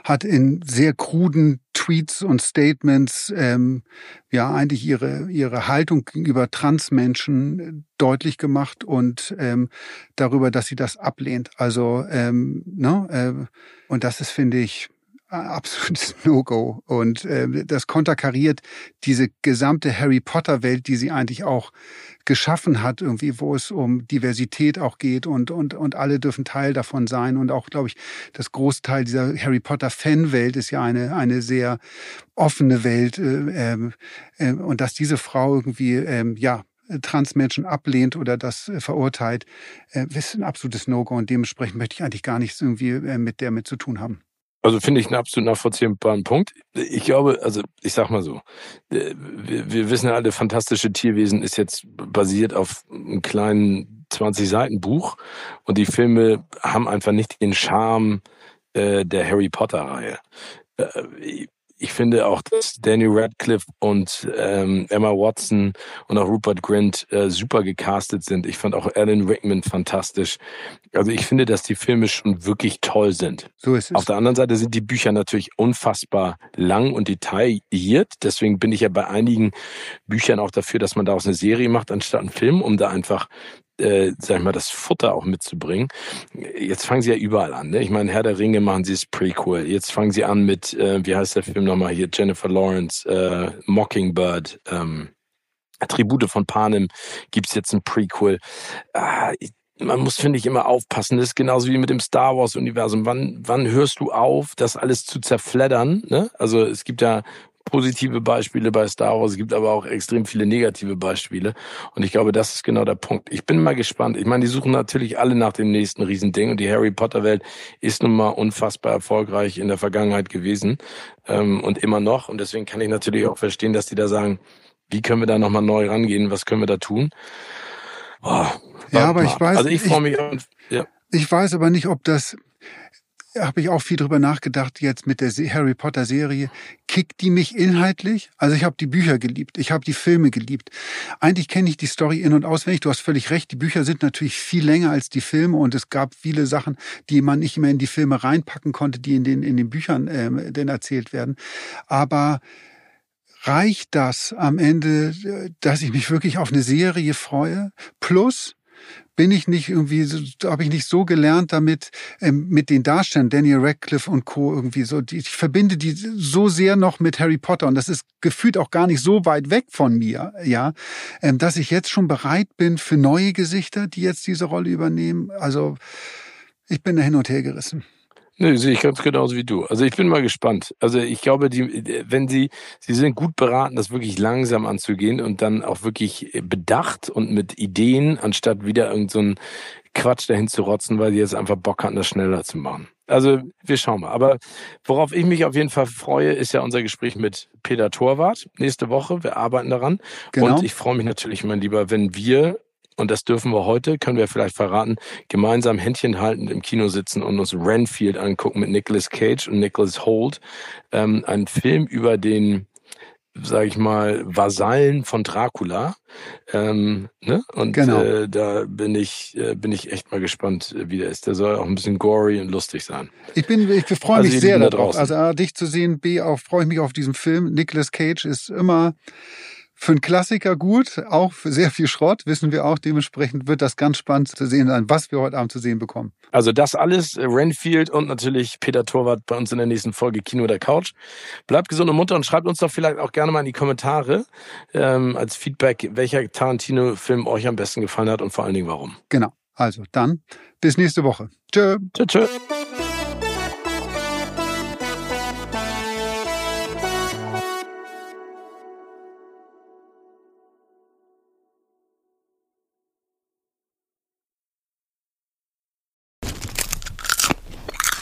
Speaker 2: hat in sehr kruden Tweets und Statements ähm, ja eigentlich ihre ihre Haltung gegenüber Transmenschen äh, deutlich gemacht und ähm, darüber, dass sie das ablehnt. Also ähm, ne, äh, und das ist finde ich absolutes No-Go. Und äh, das konterkariert diese gesamte Harry Potter-Welt, die sie eigentlich auch geschaffen hat, irgendwie, wo es um Diversität auch geht und, und, und alle dürfen Teil davon sein. Und auch, glaube ich, das Großteil dieser Harry Potter-Fan-Welt ist ja eine, eine sehr offene Welt. Äh, äh, und dass diese Frau irgendwie, äh, ja, Transmenschen ablehnt oder das äh, verurteilt, äh, ist ein absolutes No-Go und dementsprechend möchte ich eigentlich gar nichts irgendwie äh, mit der mit zu tun haben.
Speaker 1: Also finde ich einen absolut nachvollziehbaren Punkt. Ich glaube, also ich sag mal so, äh, wir, wir wissen ja alle, fantastische Tierwesen ist jetzt basiert auf einem kleinen 20 Seiten Buch und die Filme haben einfach nicht den Charme äh, der Harry Potter Reihe. Äh, ich finde auch, dass Daniel Radcliffe und ähm, Emma Watson und auch Rupert Grint äh, super gecastet sind. Ich fand auch Alan Rickman fantastisch. Also ich finde, dass die Filme schon wirklich toll sind.
Speaker 2: So ist es.
Speaker 1: Auf der anderen Seite sind die Bücher natürlich unfassbar lang und detailliert. Deswegen bin ich ja bei einigen Büchern auch dafür, dass man daraus eine Serie macht, anstatt einen Film, um da einfach äh, sag ich mal, das Futter auch mitzubringen. Jetzt fangen sie ja überall an. Ne? Ich meine, Herr der Ringe machen sie das Prequel. Jetzt fangen sie an mit, äh, wie heißt der Film nochmal hier, Jennifer Lawrence, äh, Mockingbird, ähm, Attribute von Panem gibt's jetzt ein Prequel. Ah, man muss, finde ich, immer aufpassen. Das ist genauso wie mit dem Star Wars-Universum. Wann, wann hörst du auf, das alles zu zerfleddern? Ne? Also es gibt ja positive Beispiele bei Star Wars, es gibt aber auch extrem viele negative Beispiele. Und ich glaube, das ist genau der Punkt. Ich bin mal gespannt. Ich meine, die suchen natürlich alle nach dem nächsten Riesending und die Harry Potter Welt ist nun mal unfassbar erfolgreich in der Vergangenheit gewesen ähm, und immer noch. Und deswegen kann ich natürlich auch verstehen, dass die da sagen, wie können wir da nochmal neu rangehen, was können wir da tun?
Speaker 2: Oh, ja, aber ich weiß,
Speaker 1: also ich freue mich.
Speaker 2: Ich, ja. ich weiß aber nicht, ob das habe ich auch viel drüber nachgedacht jetzt mit der Harry Potter Serie. Kickt die mich inhaltlich? Also ich habe die Bücher geliebt, ich habe die Filme geliebt. Eigentlich kenne ich die Story in und auswendig. Du hast völlig recht. Die Bücher sind natürlich viel länger als die Filme und es gab viele Sachen, die man nicht mehr in die Filme reinpacken konnte, die in den in den Büchern ähm, denn erzählt werden. Aber reicht das am Ende, dass ich mich wirklich auf eine Serie freue? Plus bin ich nicht irgendwie, habe ich nicht so gelernt damit, ähm, mit den Darstellern, Daniel Radcliffe und Co. irgendwie so, die, ich verbinde die so sehr noch mit Harry Potter und das ist gefühlt auch gar nicht so weit weg von mir, ja, ähm, dass ich jetzt schon bereit bin für neue Gesichter, die jetzt diese Rolle übernehmen. Also, ich bin da hin und her gerissen.
Speaker 1: Nee, sehe ich ganz genauso wie du. Also ich bin mal gespannt. Also ich glaube, die, wenn sie, sie sind gut beraten, das wirklich langsam anzugehen und dann auch wirklich bedacht und mit Ideen, anstatt wieder irgendeinen so Quatsch dahin zu rotzen, weil sie jetzt einfach Bock hatten, das schneller zu machen. Also wir schauen mal. Aber worauf ich mich auf jeden Fall freue, ist ja unser Gespräch mit Peter Torwart nächste Woche. Wir arbeiten daran. Genau. Und ich freue mich natürlich, mein Lieber, wenn wir und das dürfen wir heute, können wir vielleicht verraten, gemeinsam Händchen haltend im Kino sitzen und uns Renfield angucken mit Nicolas Cage und Nicholas Holt. Ähm, ein Film über den sage ich mal, Vasallen von Dracula. Ähm, ne? Und genau. äh, da bin ich, äh, bin ich echt mal gespannt, äh, wie der ist. Der soll auch ein bisschen gory und lustig sein.
Speaker 2: Ich bin, ich freue also mich sehr darauf. Also A, dich zu sehen, B, auch freue ich mich auf diesen Film. Nicolas Cage ist immer für einen Klassiker gut, auch für sehr viel Schrott, wissen wir auch. Dementsprechend wird das ganz spannend zu sehen sein, was wir heute Abend zu sehen bekommen.
Speaker 1: Also das alles, äh, Renfield und natürlich Peter Torwart bei uns in der nächsten Folge Kino der Couch. Bleibt gesund und munter und schreibt uns doch vielleicht auch gerne mal in die Kommentare ähm, als Feedback, welcher Tarantino-Film euch am besten gefallen hat und vor allen Dingen warum.
Speaker 2: Genau. Also dann bis nächste Woche. Tschö.
Speaker 1: Tschö, tschö.